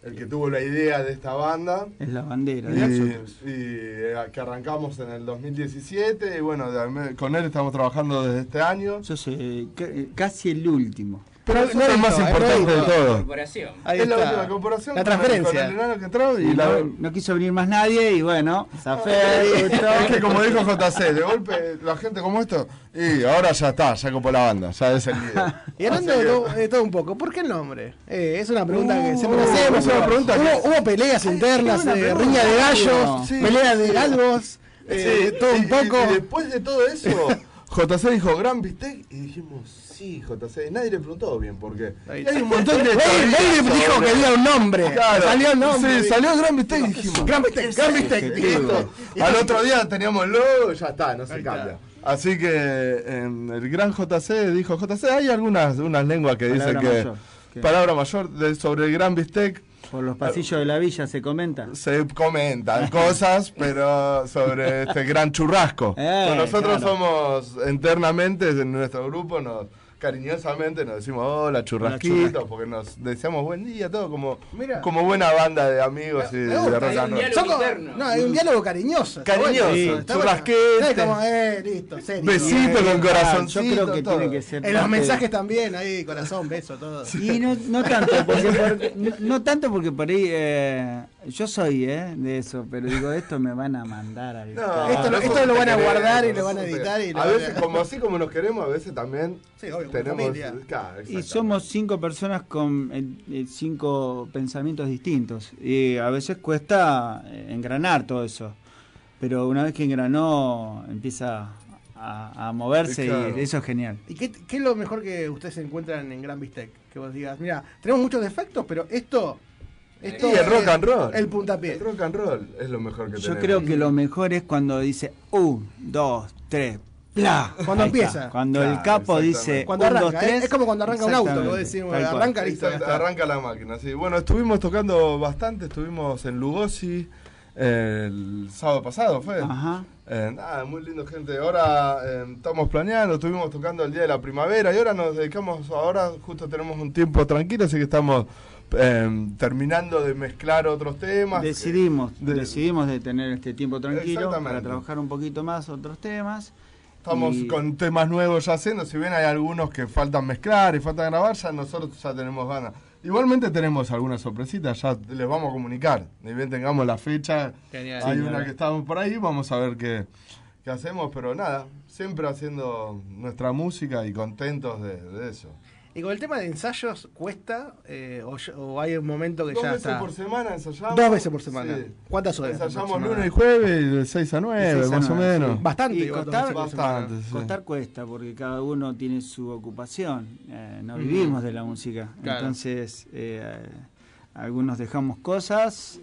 el que tuvo la idea de esta banda. Es la bandera. Y, y, nosotros. eh, que arrancamos en el 2017 y bueno, con él estamos trabajando desde este año. Yo soy ca- casi el último. Pero No es lo más eh, importante de todo. Ahí es la última corporación La transferencia. Con el enano que entró y Y la, no, no quiso venir más nadie y bueno, zafé. Es que como dijo JC, de golpe la gente como esto, y ahora ya está, ya copó la banda, ya es el líder. Y hablando de todo, de todo un poco, ¿por qué el nombre? Eh, es una pregunta que siempre Uh, hacemos. es una pregunta hubo, que- hubo peleas internas, eh, riña de gallos. Sí. peleas de galgos, eh, Sí, todo y- un y- poco. Y, después de todo eso, JC dijo Gran Bistec y dijimos, sí, JC. Nadie le preguntó bien por qué. Ahí Y hay un montón de. Nadie- dijo que había un nombre. Claro. Salió el nombre. Sí, salió Gran Bistec dijimos. Gran Bistec, Gran Bistec. Listo. Al otro día teníamos el logo y ya está, no se cambia. Así que em, el gran JC dijo, JC, hay algunas unas lenguas que dicen que... Palabra mayor de- sobre el gran bistec. Por los pasillos de la villa se comenta. Se comentan cosas, pero sobre este gran churrasco. Eh, nosotros claro. somos internamente, en nuestro grupo, nos cariñosamente nos decimos hola churrasquito, churrasco. porque nos deseamos buen día, todo como, Mira. como buena banda de amigos y Me de rock and roll. No, hay un diálogo cariñoso. Cariñoso. Es como, eh, listo, serio. Besito Eh, con corazoncito. Yo creo que todo. tiene que ser. En los mensajes también, ahí, corazón, beso, todo. Y no, no tanto, porque por- no, no tanto porque por ahí eh, yo soy eh, de eso, pero digo, esto me van a mandar al No, Esto lo- esto lo van a guardar y lo van a editar y lo a van a- veces, como así como nos queremos, a veces también Sí, obvio, tenemos. Claro, Y somos cinco personas con eh, eh, cinco pensamientos distintos. Y a veces cuesta eh, engranar todo eso. Pero una vez que engranó, empieza a, a moverse Claro. y eso es genial. ¿Y qué, qué es lo mejor que ustedes encuentran en Gran Bistec? Que vos digas, mira, tenemos muchos defectos, pero esto. Y el rock and roll. El puntapié. El rock and roll es lo mejor que Yo tenemos. creo que lo mejor es cuando dice un, dos, tres, ¡pla! Cuando Ahí está. empieza. Cuando Claro, el capo dice Cuando un, arranca, dos, tres. es, es como cuando arranca un auto, arranca listo. arranca la máquina, sí. Bueno, estuvimos tocando bastante, estuvimos en Lugosi eh, el sábado pasado, ¿fue? Ajá. Eh, nada, muy lindo gente. Ahora eh, estamos planeando, estuvimos tocando el día de la primavera y ahora nos dedicamos, ahora justo tenemos un tiempo tranquilo, así que estamos eh, terminando de mezclar otros temas. Decidimos, De- decidimos de tener este tiempo tranquilo para trabajar un poquito más otros temas. Estamos Y- con temas nuevos ya haciendo, si bien hay algunos que faltan mezclar y faltan grabar, ya nosotros ya tenemos ganas. Igualmente tenemos algunas sorpresitas, ya les vamos a comunicar. Ni bien tengamos la fecha, Genial. hay Sí, una que estamos por ahí, vamos a ver qué, qué hacemos, pero nada, siempre haciendo nuestra música y contentos de, de eso. Y con el tema de ensayos, ¿cuesta? Eh, o, hay un momento que Dos ya veces está? por semana ensayamos. Dos veces por semana. Sí. ¿Cuántas horas? Ensayamos lunes y jueves, de 6 a 9, De seis a más o menos. sí. Bastante, Y costar. Bastante, sí. Costar cuesta porque cada uno tiene su ocupación. eh, no vivimos de la música. Claro. Entonces, eh, algunos dejamos cosas,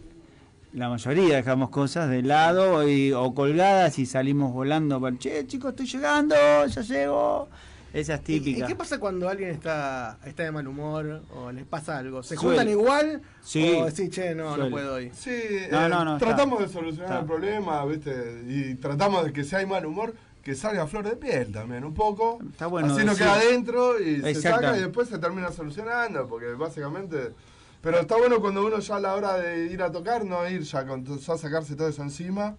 la mayoría dejamos cosas de lado y, o colgadas y salimos volando. Para, che, chicos, estoy llegando, ya llego. Esa es ¿Y, y típica. qué pasa cuando alguien está, está de mal humor o les pasa algo? ¿Se Suele. juntan igual? Sí. O decís, che, no, no puedo hoy? Sí, No, eh, no, no, tratamos está. de solucionar Está. el problema, ¿viste? Y tratamos de que si hay mal humor, que salga a flor de piel también, un poco. Está bueno Así no queda adentro y se saca y después se termina solucionando, porque básicamente... Pero está bueno cuando uno ya a la hora de ir a tocar, no ir ya, con, ya sacarse todo eso encima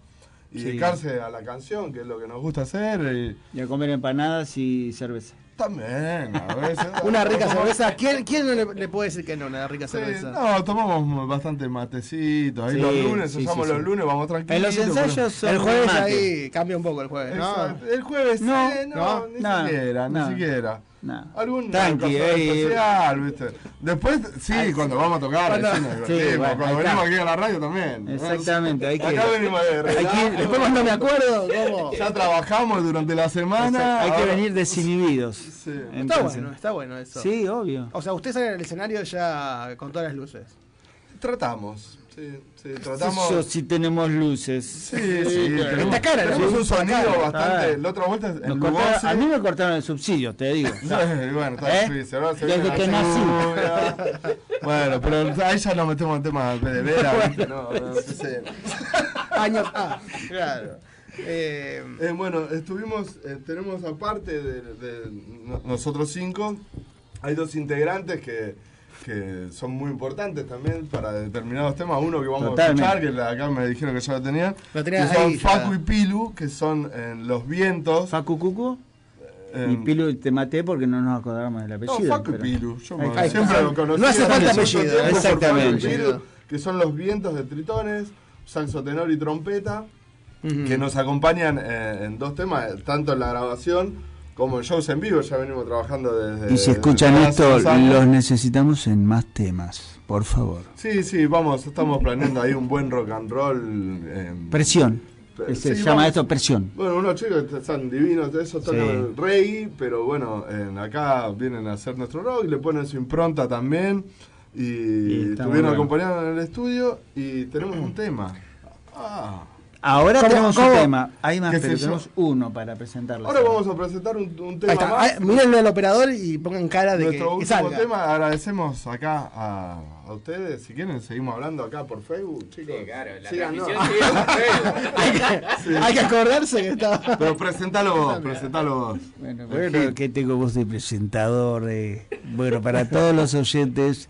y Sí. dedicarse a la canción, que es lo que nos gusta hacer. Y Y a comer empanadas y cerveza. también, a veces... Una rica tomamos- cerveza. ¿Quién, quién no le, le puede decir que no, una rica Sí, cerveza? no, tomamos bastante matecito. Ahí Sí, los lunes, sí, los sí. lunes, vamos tranquilos. En los ensayos son el jueves mate. ahí cambia un poco el jueves, ¿no? El jueves No, eh, no, no, ni no, siquiera, no. ni siquiera. No. Algún Tranqui, eh, especial, ¿viste? Después, sí, cuando vamos a tocar, Cuando- sí, nos Sí, bueno, cuando venimos está. aquí a la radio también. Exactamente, hay que- Acá venimos de hay que- relax. después cuando me acuerdo, ¿cómo? Ya trabajamos durante la semana. hay que venir desinhibidos. Está Entonces- bueno, está bueno eso. Sí, obvio. O sea, usted sale al escenario ya con todas las luces. Tratamos, sí, sí, Eso tratamos. sí tenemos luces. Sí, sí, tenemos, Esta cara, tenemos ¿no? un sonido cara. bastante. La otra vuelta en cortaron- a mí me cortaron el subsidio, te digo. Sí, bueno, está ¿Eh? difícil. ahora se Desde que nací. Bueno, pero ahí ya nos metemos en temas de veras, ¿viste? No, no, sí, sí. Años. Ah, claro. Eh, Eh, bueno, estuvimos, eh, tenemos aparte de, de no- nosotros cinco, hay dos integrantes que, que son muy importantes también para determinados temas. Uno que vamos Totalmente. a escuchar, que la- acá me dijeron que ya lo tenían, Lo que son ya. Facu y Pilu, que son en Los Vientos. Facu Cucu. Eh, y Pilu te maté porque no nos acordamos del no, apellido. Facu y pero- Pilu. Yo me- siempre lo conocí. No hace falta apellido, tiempo por exactamente. Facu y Pilu, Que son Los Vientos de Tritones, saxo tenor y trompeta. que nos acompañan eh, en dos temas, eh, tanto en la grabación como en shows en vivo. Ya venimos trabajando desde. Y si escuchan esto, los necesitamos en más temas, por favor. Sí, sí, vamos, estamos planeando ahí un buen rock and roll. eh, Presión. Se sí, llama vamos. esto presión. Bueno, unos chicos que están divinos, de esos tocan Sí. el reggae, pero bueno, en acá vienen a hacer nuestro rock y le ponen su impronta también. Y, Y estuvieron bueno. acompañando en el estudio y tenemos un tema. Ah. Ahora ¿Cómo- tenemos cómo? un tema. Hay más, ¿Qué pero tenemos uno para presentarlo. Ahora vamos a presentar un, un tema ahí está. más. Ah, mírenlo al operador y pongan cara de que, Nuestro que último salga. tema, agradecemos acá a, a ustedes. Si quieren, seguimos hablando acá por Facebook, chicos. Sí, claro, la Síganos. transmisión sigue por Facebook. hay, que, hay que acordarse que está. Pero presentalo vos, presentalo vos. Bueno, bueno, que tengo voz de presentador. eh. Bueno, para todos los oyentes,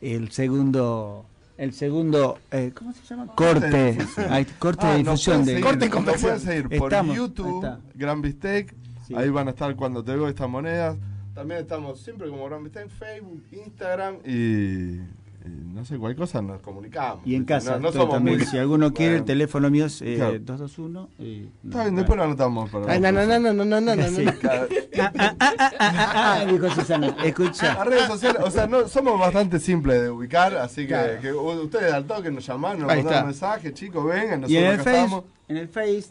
el segundo, el segundo, eh, ¿cómo se llama? Corte, Hay corte Ah, de nos difusión de seguir- Corte pueden seguir por Estamos, YouTube. Gran Bistec. Sí. Ahí van a estar cuando te veo estas monedas. También estamos siempre como Gran Bistec en Facebook, Instagram y no sé, cualquier cosa nos comunicamos. Y en casa, No, no estoy somos también, muy- si alguno quiere, el teléfono mío es eh, Claro. 221. Y, Está bien, después lo anotamos. Para Ay, no, no, no, no, no, no, no, no, Sí. no. Claro. Ah, ah, ah, ah, ah, ah, dijo Susana. Escucha. Las redes sociales, o sea, no, somos bastante simples de ubicar, así que, Claro. que ustedes al toque nos llaman, nos mandan mensajes, chicos, vengan, Y nosotros en el acá Face, estamos. en el Face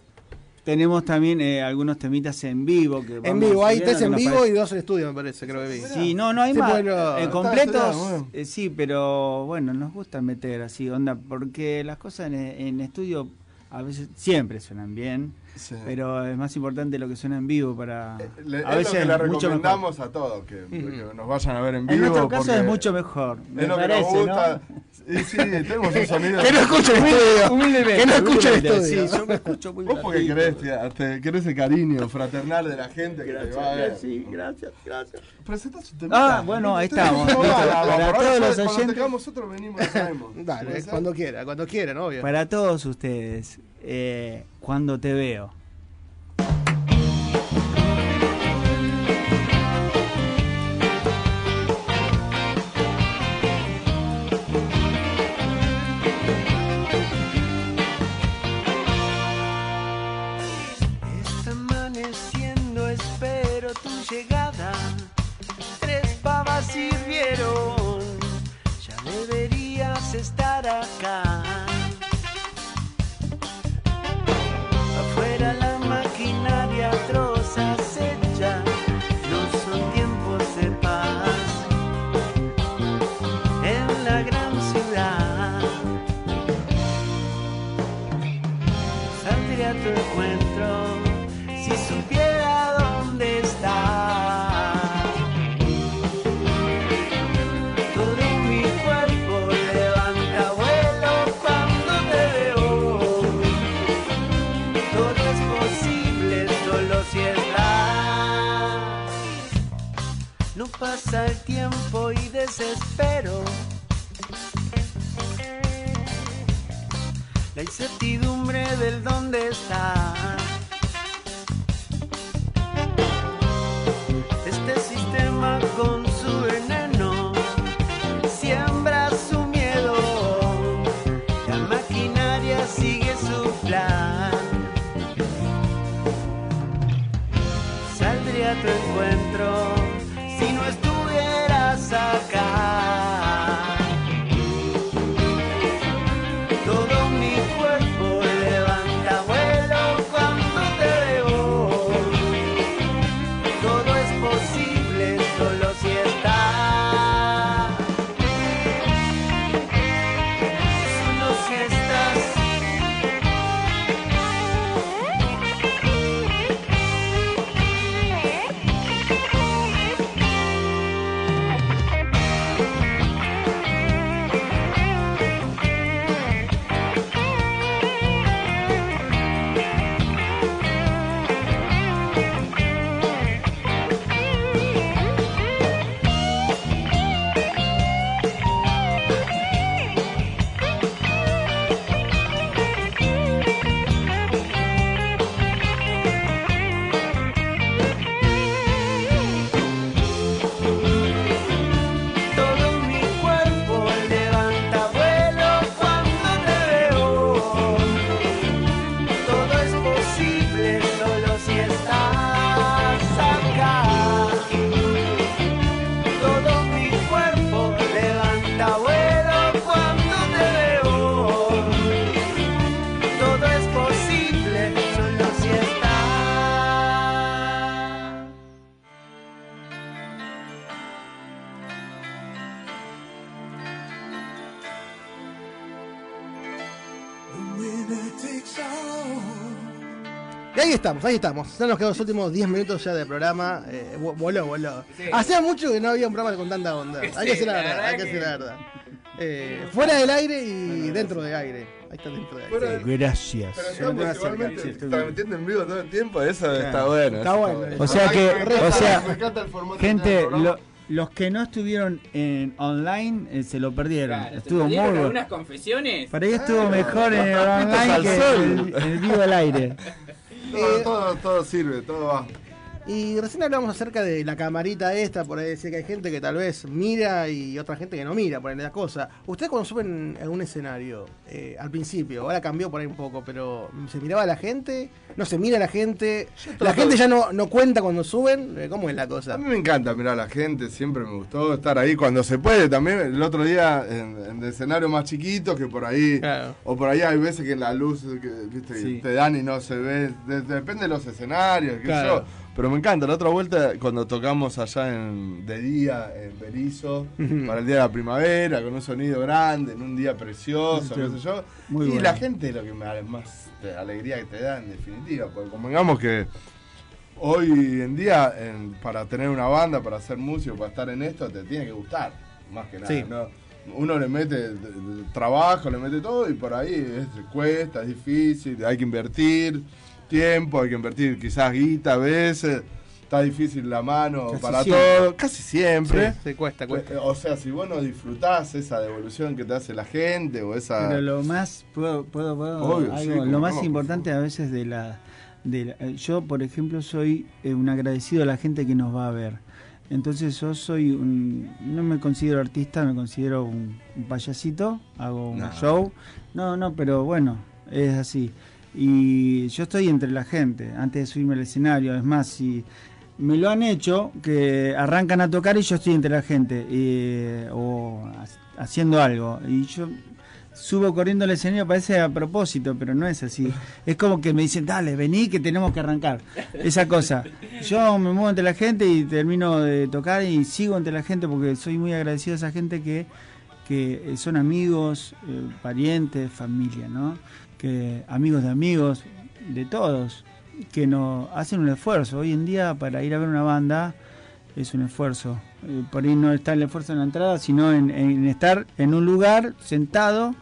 tenemos también eh, algunos temitas en vivo. Que En vivo, hay tres en vivo y dos en estudio, me parece, creo que vi. Sí, no, no hay Sí, más. bueno, Eh, completos, bueno. eh, sí, pero bueno, nos gusta meter así, onda, porque las cosas en, en estudio a veces siempre suenan bien, Sí. pero es más importante lo que suena en vivo para... Le- a es lo veces que le mucho mejor. recomendamos a todos, que, que nos vayan a ver en vivo. En nuestro caso es mucho mejor, me Es lo que nos gusta. ¿no? Y sí, tenemos un sonido. Que no escuche el estudio. Humildemente, Que no escuche el humildemente, estudio. Sí, yo me escucho muy Vos porque querés, te- querés el cariño fraternal de la gente que te va a ver. Gracias, sí, gracias, gracias. Presentá su temita. Ah, bueno, ahí estamos. no Para todos los Cuando oyentes. tengamos nosotros venimos, sabemos. Dale, cuando quiera, cuando quieran, obvio. Para todos ustedes, eh, cuando te veo. Está amaneciendo, el tiempo y desespero. la incertidumbre del dónde está. Este sistema con su veneno siembra su miedo. La maquinaria sigue su plan. Saldré a tu encuentro ahí estamos, ahí estamos. Ya nos quedan los últimos 10 minutos ya de programa. Eh, vo- voló, voló. Sí. Hacía mucho que no había un programa con tanta onda. Hay que Sí, decir la la verdad, verdad hay que decir la verdad. Eh, fuera del aire y dentro del aire. Ahí está dentro del aire. del- Gracias. Pero estamos Gracias, igualmente transmitiendo en vivo todo el tiempo, eso Claro. está bueno. Está eso bueno. O sea que, o sea, gente, del programa. lo- los que no estuvieron en online eh, se lo perdieron. Claro, ¿se estuvo muy bueno. algunas confesiones? Para ahí estuvo mejor en el online que en el, en el vivo al aire. Todo, todo, todo sirve, todo va. Y recién hablamos acerca de la camarita esta, por ahí decir que hay gente que tal vez mira y otra gente que no mira, por ahí la cosa. Ustedes cuando suben en un escenario, eh, al principio, ahora cambió por ahí un poco, pero ¿se miraba la gente? ¿No se mira la gente? ¿La gente ya no, no cuenta cuando suben? Eh, ¿Cómo es la cosa? A mí me encanta mirar a la gente, siempre me gustó estar ahí cuando se puede. También el otro día en, en escenarios más chiquitos que por ahí, o por ahí hay veces que la luz que, viste, Sí. te dan y no se ve. De- depende de los escenarios, qué sé Claro. yo. Pero me encanta. La otra vuelta, cuando tocamos allá en, de día en Berizo, para el día de la primavera, con un sonido grande, en un día precioso, Sí. qué sé yo. Muy y bueno. la gente es lo que me da más alegría que te da, en definitiva. Porque convengamos que hoy en día, en- para tener una banda, para hacer músico, para estar en esto, te tiene que gustar, más que nada. Sí. ¿no? Uno le mete trabajo, le mete todo y por ahí es, cuesta, es difícil, hay que invertir tiempo, hay que invertir quizás guita a veces. Está difícil la mano Casi para siempre. todo, casi siempre. Sí, sí, cuesta, cuesta. Eh, O sea, si vos no disfrutás esa devolución que te hace la gente o esa... Pero lo más, puedo, puedo, puedo- Obvio, algo, sí, como lo más importante a veces de la, de la- eh, yo por ejemplo soy eh, un agradecido a la gente que nos va a ver. Entonces yo soy un, no me considero artista, me considero un, un payasito, hago un No. show. No, no, pero bueno, es así. Y yo estoy entre la gente, antes de subirme al escenario, es más, si me lo han hecho, que arrancan a tocar y yo estoy entre la gente, eh, o ha- haciendo algo. Y yo subo corriendo al escenario, parece a propósito, pero no es así. Es como que me dicen, dale, vení que tenemos que arrancar. Esa cosa. Yo me muevo entre la gente y termino de tocar y sigo entre la gente porque soy muy agradecido a esa gente que, que son amigos, eh, parientes, familia, ¿no? Que amigos de amigos, de todos, que nos hacen un esfuerzo. Hoy en día para ir a ver una banda es un esfuerzo. Eh, por ahí no está el esfuerzo en la entrada, sino en, en estar en un lugar sentado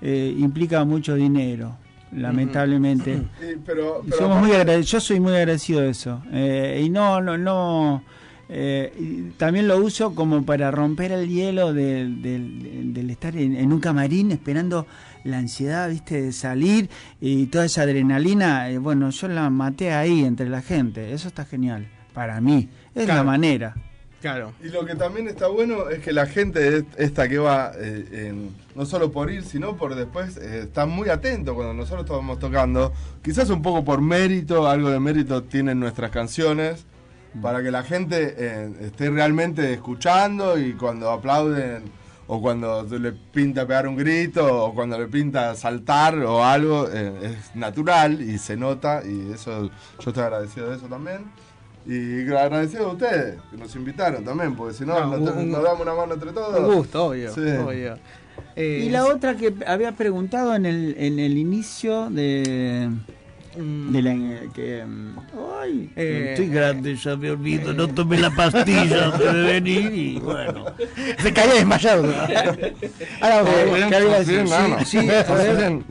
eh, implica mucho dinero, lamentablemente. Pero, somos muy yo soy muy agradecido de eso. Eh, y no, no, no. eh, también lo uso como para romper el hielo del, del- del estar en, en un camarín esperando la ansiedad, viste, de salir y toda esa adrenalina. eh, bueno, yo la maté ahí entre la gente. Eso está genial. Para mí. Es la manera. Claro. Y lo que también está bueno es que la gente es- esta que va eh, en- no solo por ir, sino por después, eh, está muy atento cuando nosotros estamos tocando. Quizás un poco por mérito, algo de mérito tienen nuestras canciones, para que la gente eh, esté realmente escuchando y cuando aplauden o cuando le pinta pegar un grito o cuando le pinta saltar o algo, eh, es natural y se nota y eso yo estoy agradecido de eso también. Y agradecido a ustedes que nos invitaron también, porque si no, No, nos, un- nos damos una mano entre todos. Un gusto, obvio. Sí. obvio. Eh, Y la otra que había preguntado en el, en el inicio de. De la. Que, mm, ay, Eh, estoy grande, ya me olvido, no tomé la pastilla antes de venir y bueno. Se caía desmayado. Ahora, Eh, ¿qué había decir? Sí, sí, ver.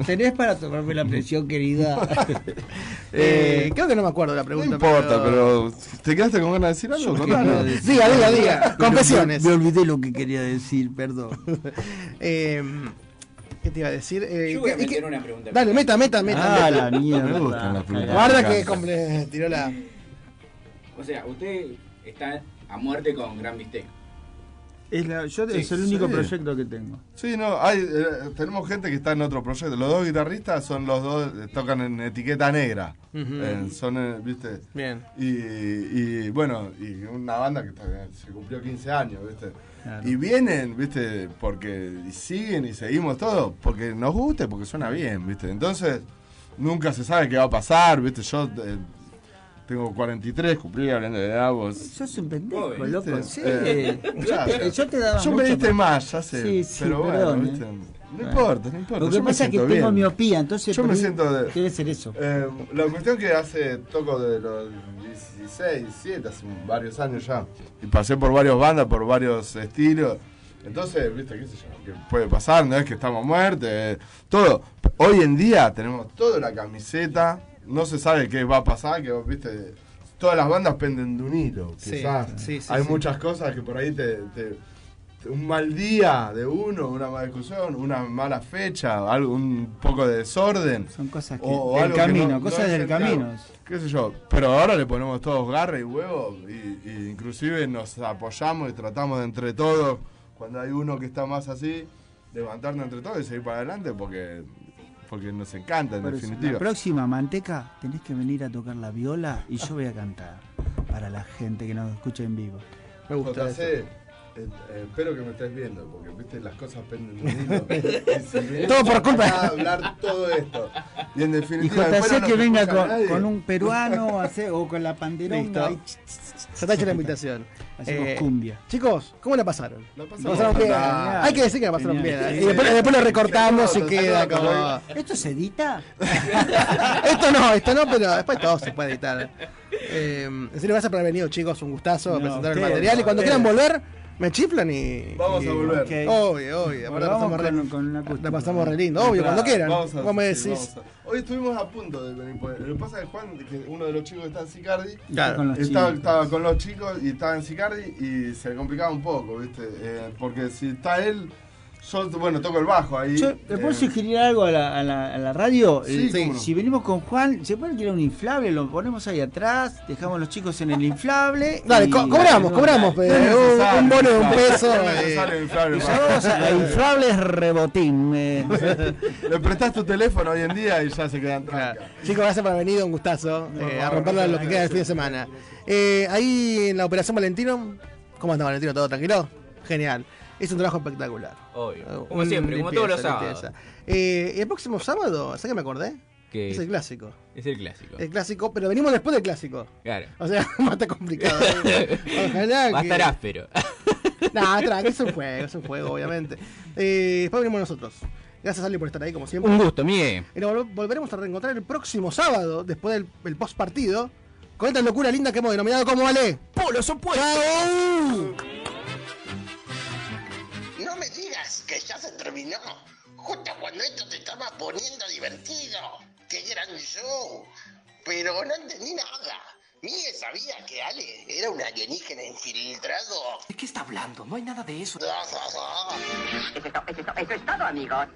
¿Tenés para tomarme la presión, querida? eh, creo que no me acuerdo la No pregunta. importa, pero ¿te quedaste con ganas de decir algo? Diga, diga, diga. Pero Confesiones. Me, me olvidé lo que quería decir, perdón. Eh, ¿Qué te iba a decir? Eh, Yo voy a ¿qué- meter qué- una pregunta. Dale, meta, meta, meta. Ah, meta. la mierda. Me gustan las preguntas. Guarda que comple- tiró la. O sea, usted está a muerte con Gran Bistec. Es, la, yo, Sí, es el único sí. proyecto que tengo. Sí, no, hay, eh, tenemos gente que está en otro proyecto. Los dos guitarristas son los dos, eh, tocan en etiqueta negra. Eh, son, eh, viste. Bien. Y, y, bueno, y una banda que está- se cumplió 15 años, viste. Claro. Y vienen, viste, porque y siguen y seguimos todo, porque nos gusta y porque suena bien, viste. Entonces, nunca se sabe qué va a pasar, viste. Yo eh, tengo 43, cumplí hablando de edad, vos. Sos un pendejo, loco. Sí. Eh, yo, te, yo te daba Yo me mucho diste más, ya sé. Sí, sí, pero bueno, perdón, viste. eh. No importa, no importa. Lo que yo me pasa es que siento tengo miopía, entonces Yo me siento de- debe ser eso. Eh, la cuestión que hace, toco de los 16, 17, hace varios años ya. Y pasé por varias bandas, por varios estilos. Entonces, viste, qué sé yo, que puede pasar, no es que estamos muertos, eh, todo. Hoy en día tenemos toda la camiseta, no se sabe qué va a pasar, que viste, todas las bandas penden de un hilo. Sí, quizás. sí, sí, Hay sí. muchas cosas que por ahí te- un mal día de uno, una mala discusión, una mala fecha, algo, un poco de desorden. Son cosas que. O del algo que camino, no- cosas no del camino. qué sé yo, pero ahora le ponemos todos garra y huevo y, y inclusive nos apoyamos y tratamos de entre todos, cuando hay uno que está más así, levantarnos entre todos y seguir para adelante porque porque nos encanta en Por eso, definitiva. La próxima, Manteca, tenés que venir a tocar la viola y yo voy a cantar para la gente que nos escucha en vivo. Me gusta eso. Eh, eh, espero que me estés viendo, porque viste las cosas penden de. Y Todo por culpa. a hablar todo esto. Y en Y definitiva, JC nos que venga con, un peruano hace- o con la panderonga. Y- Ya está hecha la invitación. Hacemos Eh, cumbia. Chicos, ¿cómo la pasaron? La pasaron bien. genial. Hay que decir que la pasaron Genial. bien. Sí, y después, después lo recortamos y Se queda se como. ¿Esto se edita? esto no, esto no, pero después todo se puede editar. Eh, en serio, gracias por haber venido, chicos. Un gustazo No, presentar el material. Y cuando quieran volver, me chiflan y. Vamos y- a volver. Ok. Obvio, obvio. Vamos pasamos re- con, con una la pasamos re lindo. Obvio, cuando quieran. Vamos a- Vos me sí, decís. vamos a- Hoy estuvimos a punto de venir. por- Lo que pasa es que Juan, que uno de los chicos que está en Sicardi, Claro. Con los estaba, chicos. estaba con los chicos y estaba en Sicardi y se le complicaba un poco, ¿viste? Eh, porque si está él, yo, bueno, toco el bajo ahí. Yo, ¿Le puedo eh, sugerir algo a la, a la- a la radio? Sí, Eh. Si venimos con Juan, ¿se puede alquilar un inflable? Lo ponemos ahí atrás, dejamos a los chicos en el inflable. Dale, y- co- cobramos, cobramos. no es eh, un, bono de un peso. no es más. llamamos a, a inflables rebotín. eh. Le prestás tu teléfono hoy en día y ya se quedan Claro. Chicos, gracias por haber venido, un gustazo. eh, a favor, romperla lo que queda del fin de semana. Eh, ahí en la Operación Valentino, ¿cómo anda Valentino? ¿Todo tranquilo? Genial. Es un trabajo espectacular. Obvio. Como un siempre, como todos los sábados. Eh, el próximo sábado, ¿sabes qué me acordé? Que Es el clásico. es el clásico. El clásico, pero venimos después del clásico. Claro. O sea, más está complicado. eh. Ojalá Va a que- estar áspero. Nah, tranqui, es un juego, es un juego, obviamente. Eh, después venimos nosotros. Gracias, Ali, por estar ahí, como siempre. Un gusto, Miguel. Y nos vol- volveremos a reencontrar el próximo sábado, después del el post partido, con esta locura linda que hemos denominado como Ale. ¡Polos opuestos! ¡Chao! Que ya se terminó. Justo cuando esto te estaba poniendo divertido. ¡Qué gran show! Pero no entendí nada. Miguel sabía que Ale era un alienígena infiltrado. ¿De qué está hablando? No hay nada de eso. Eso eso eso es todo, amigos.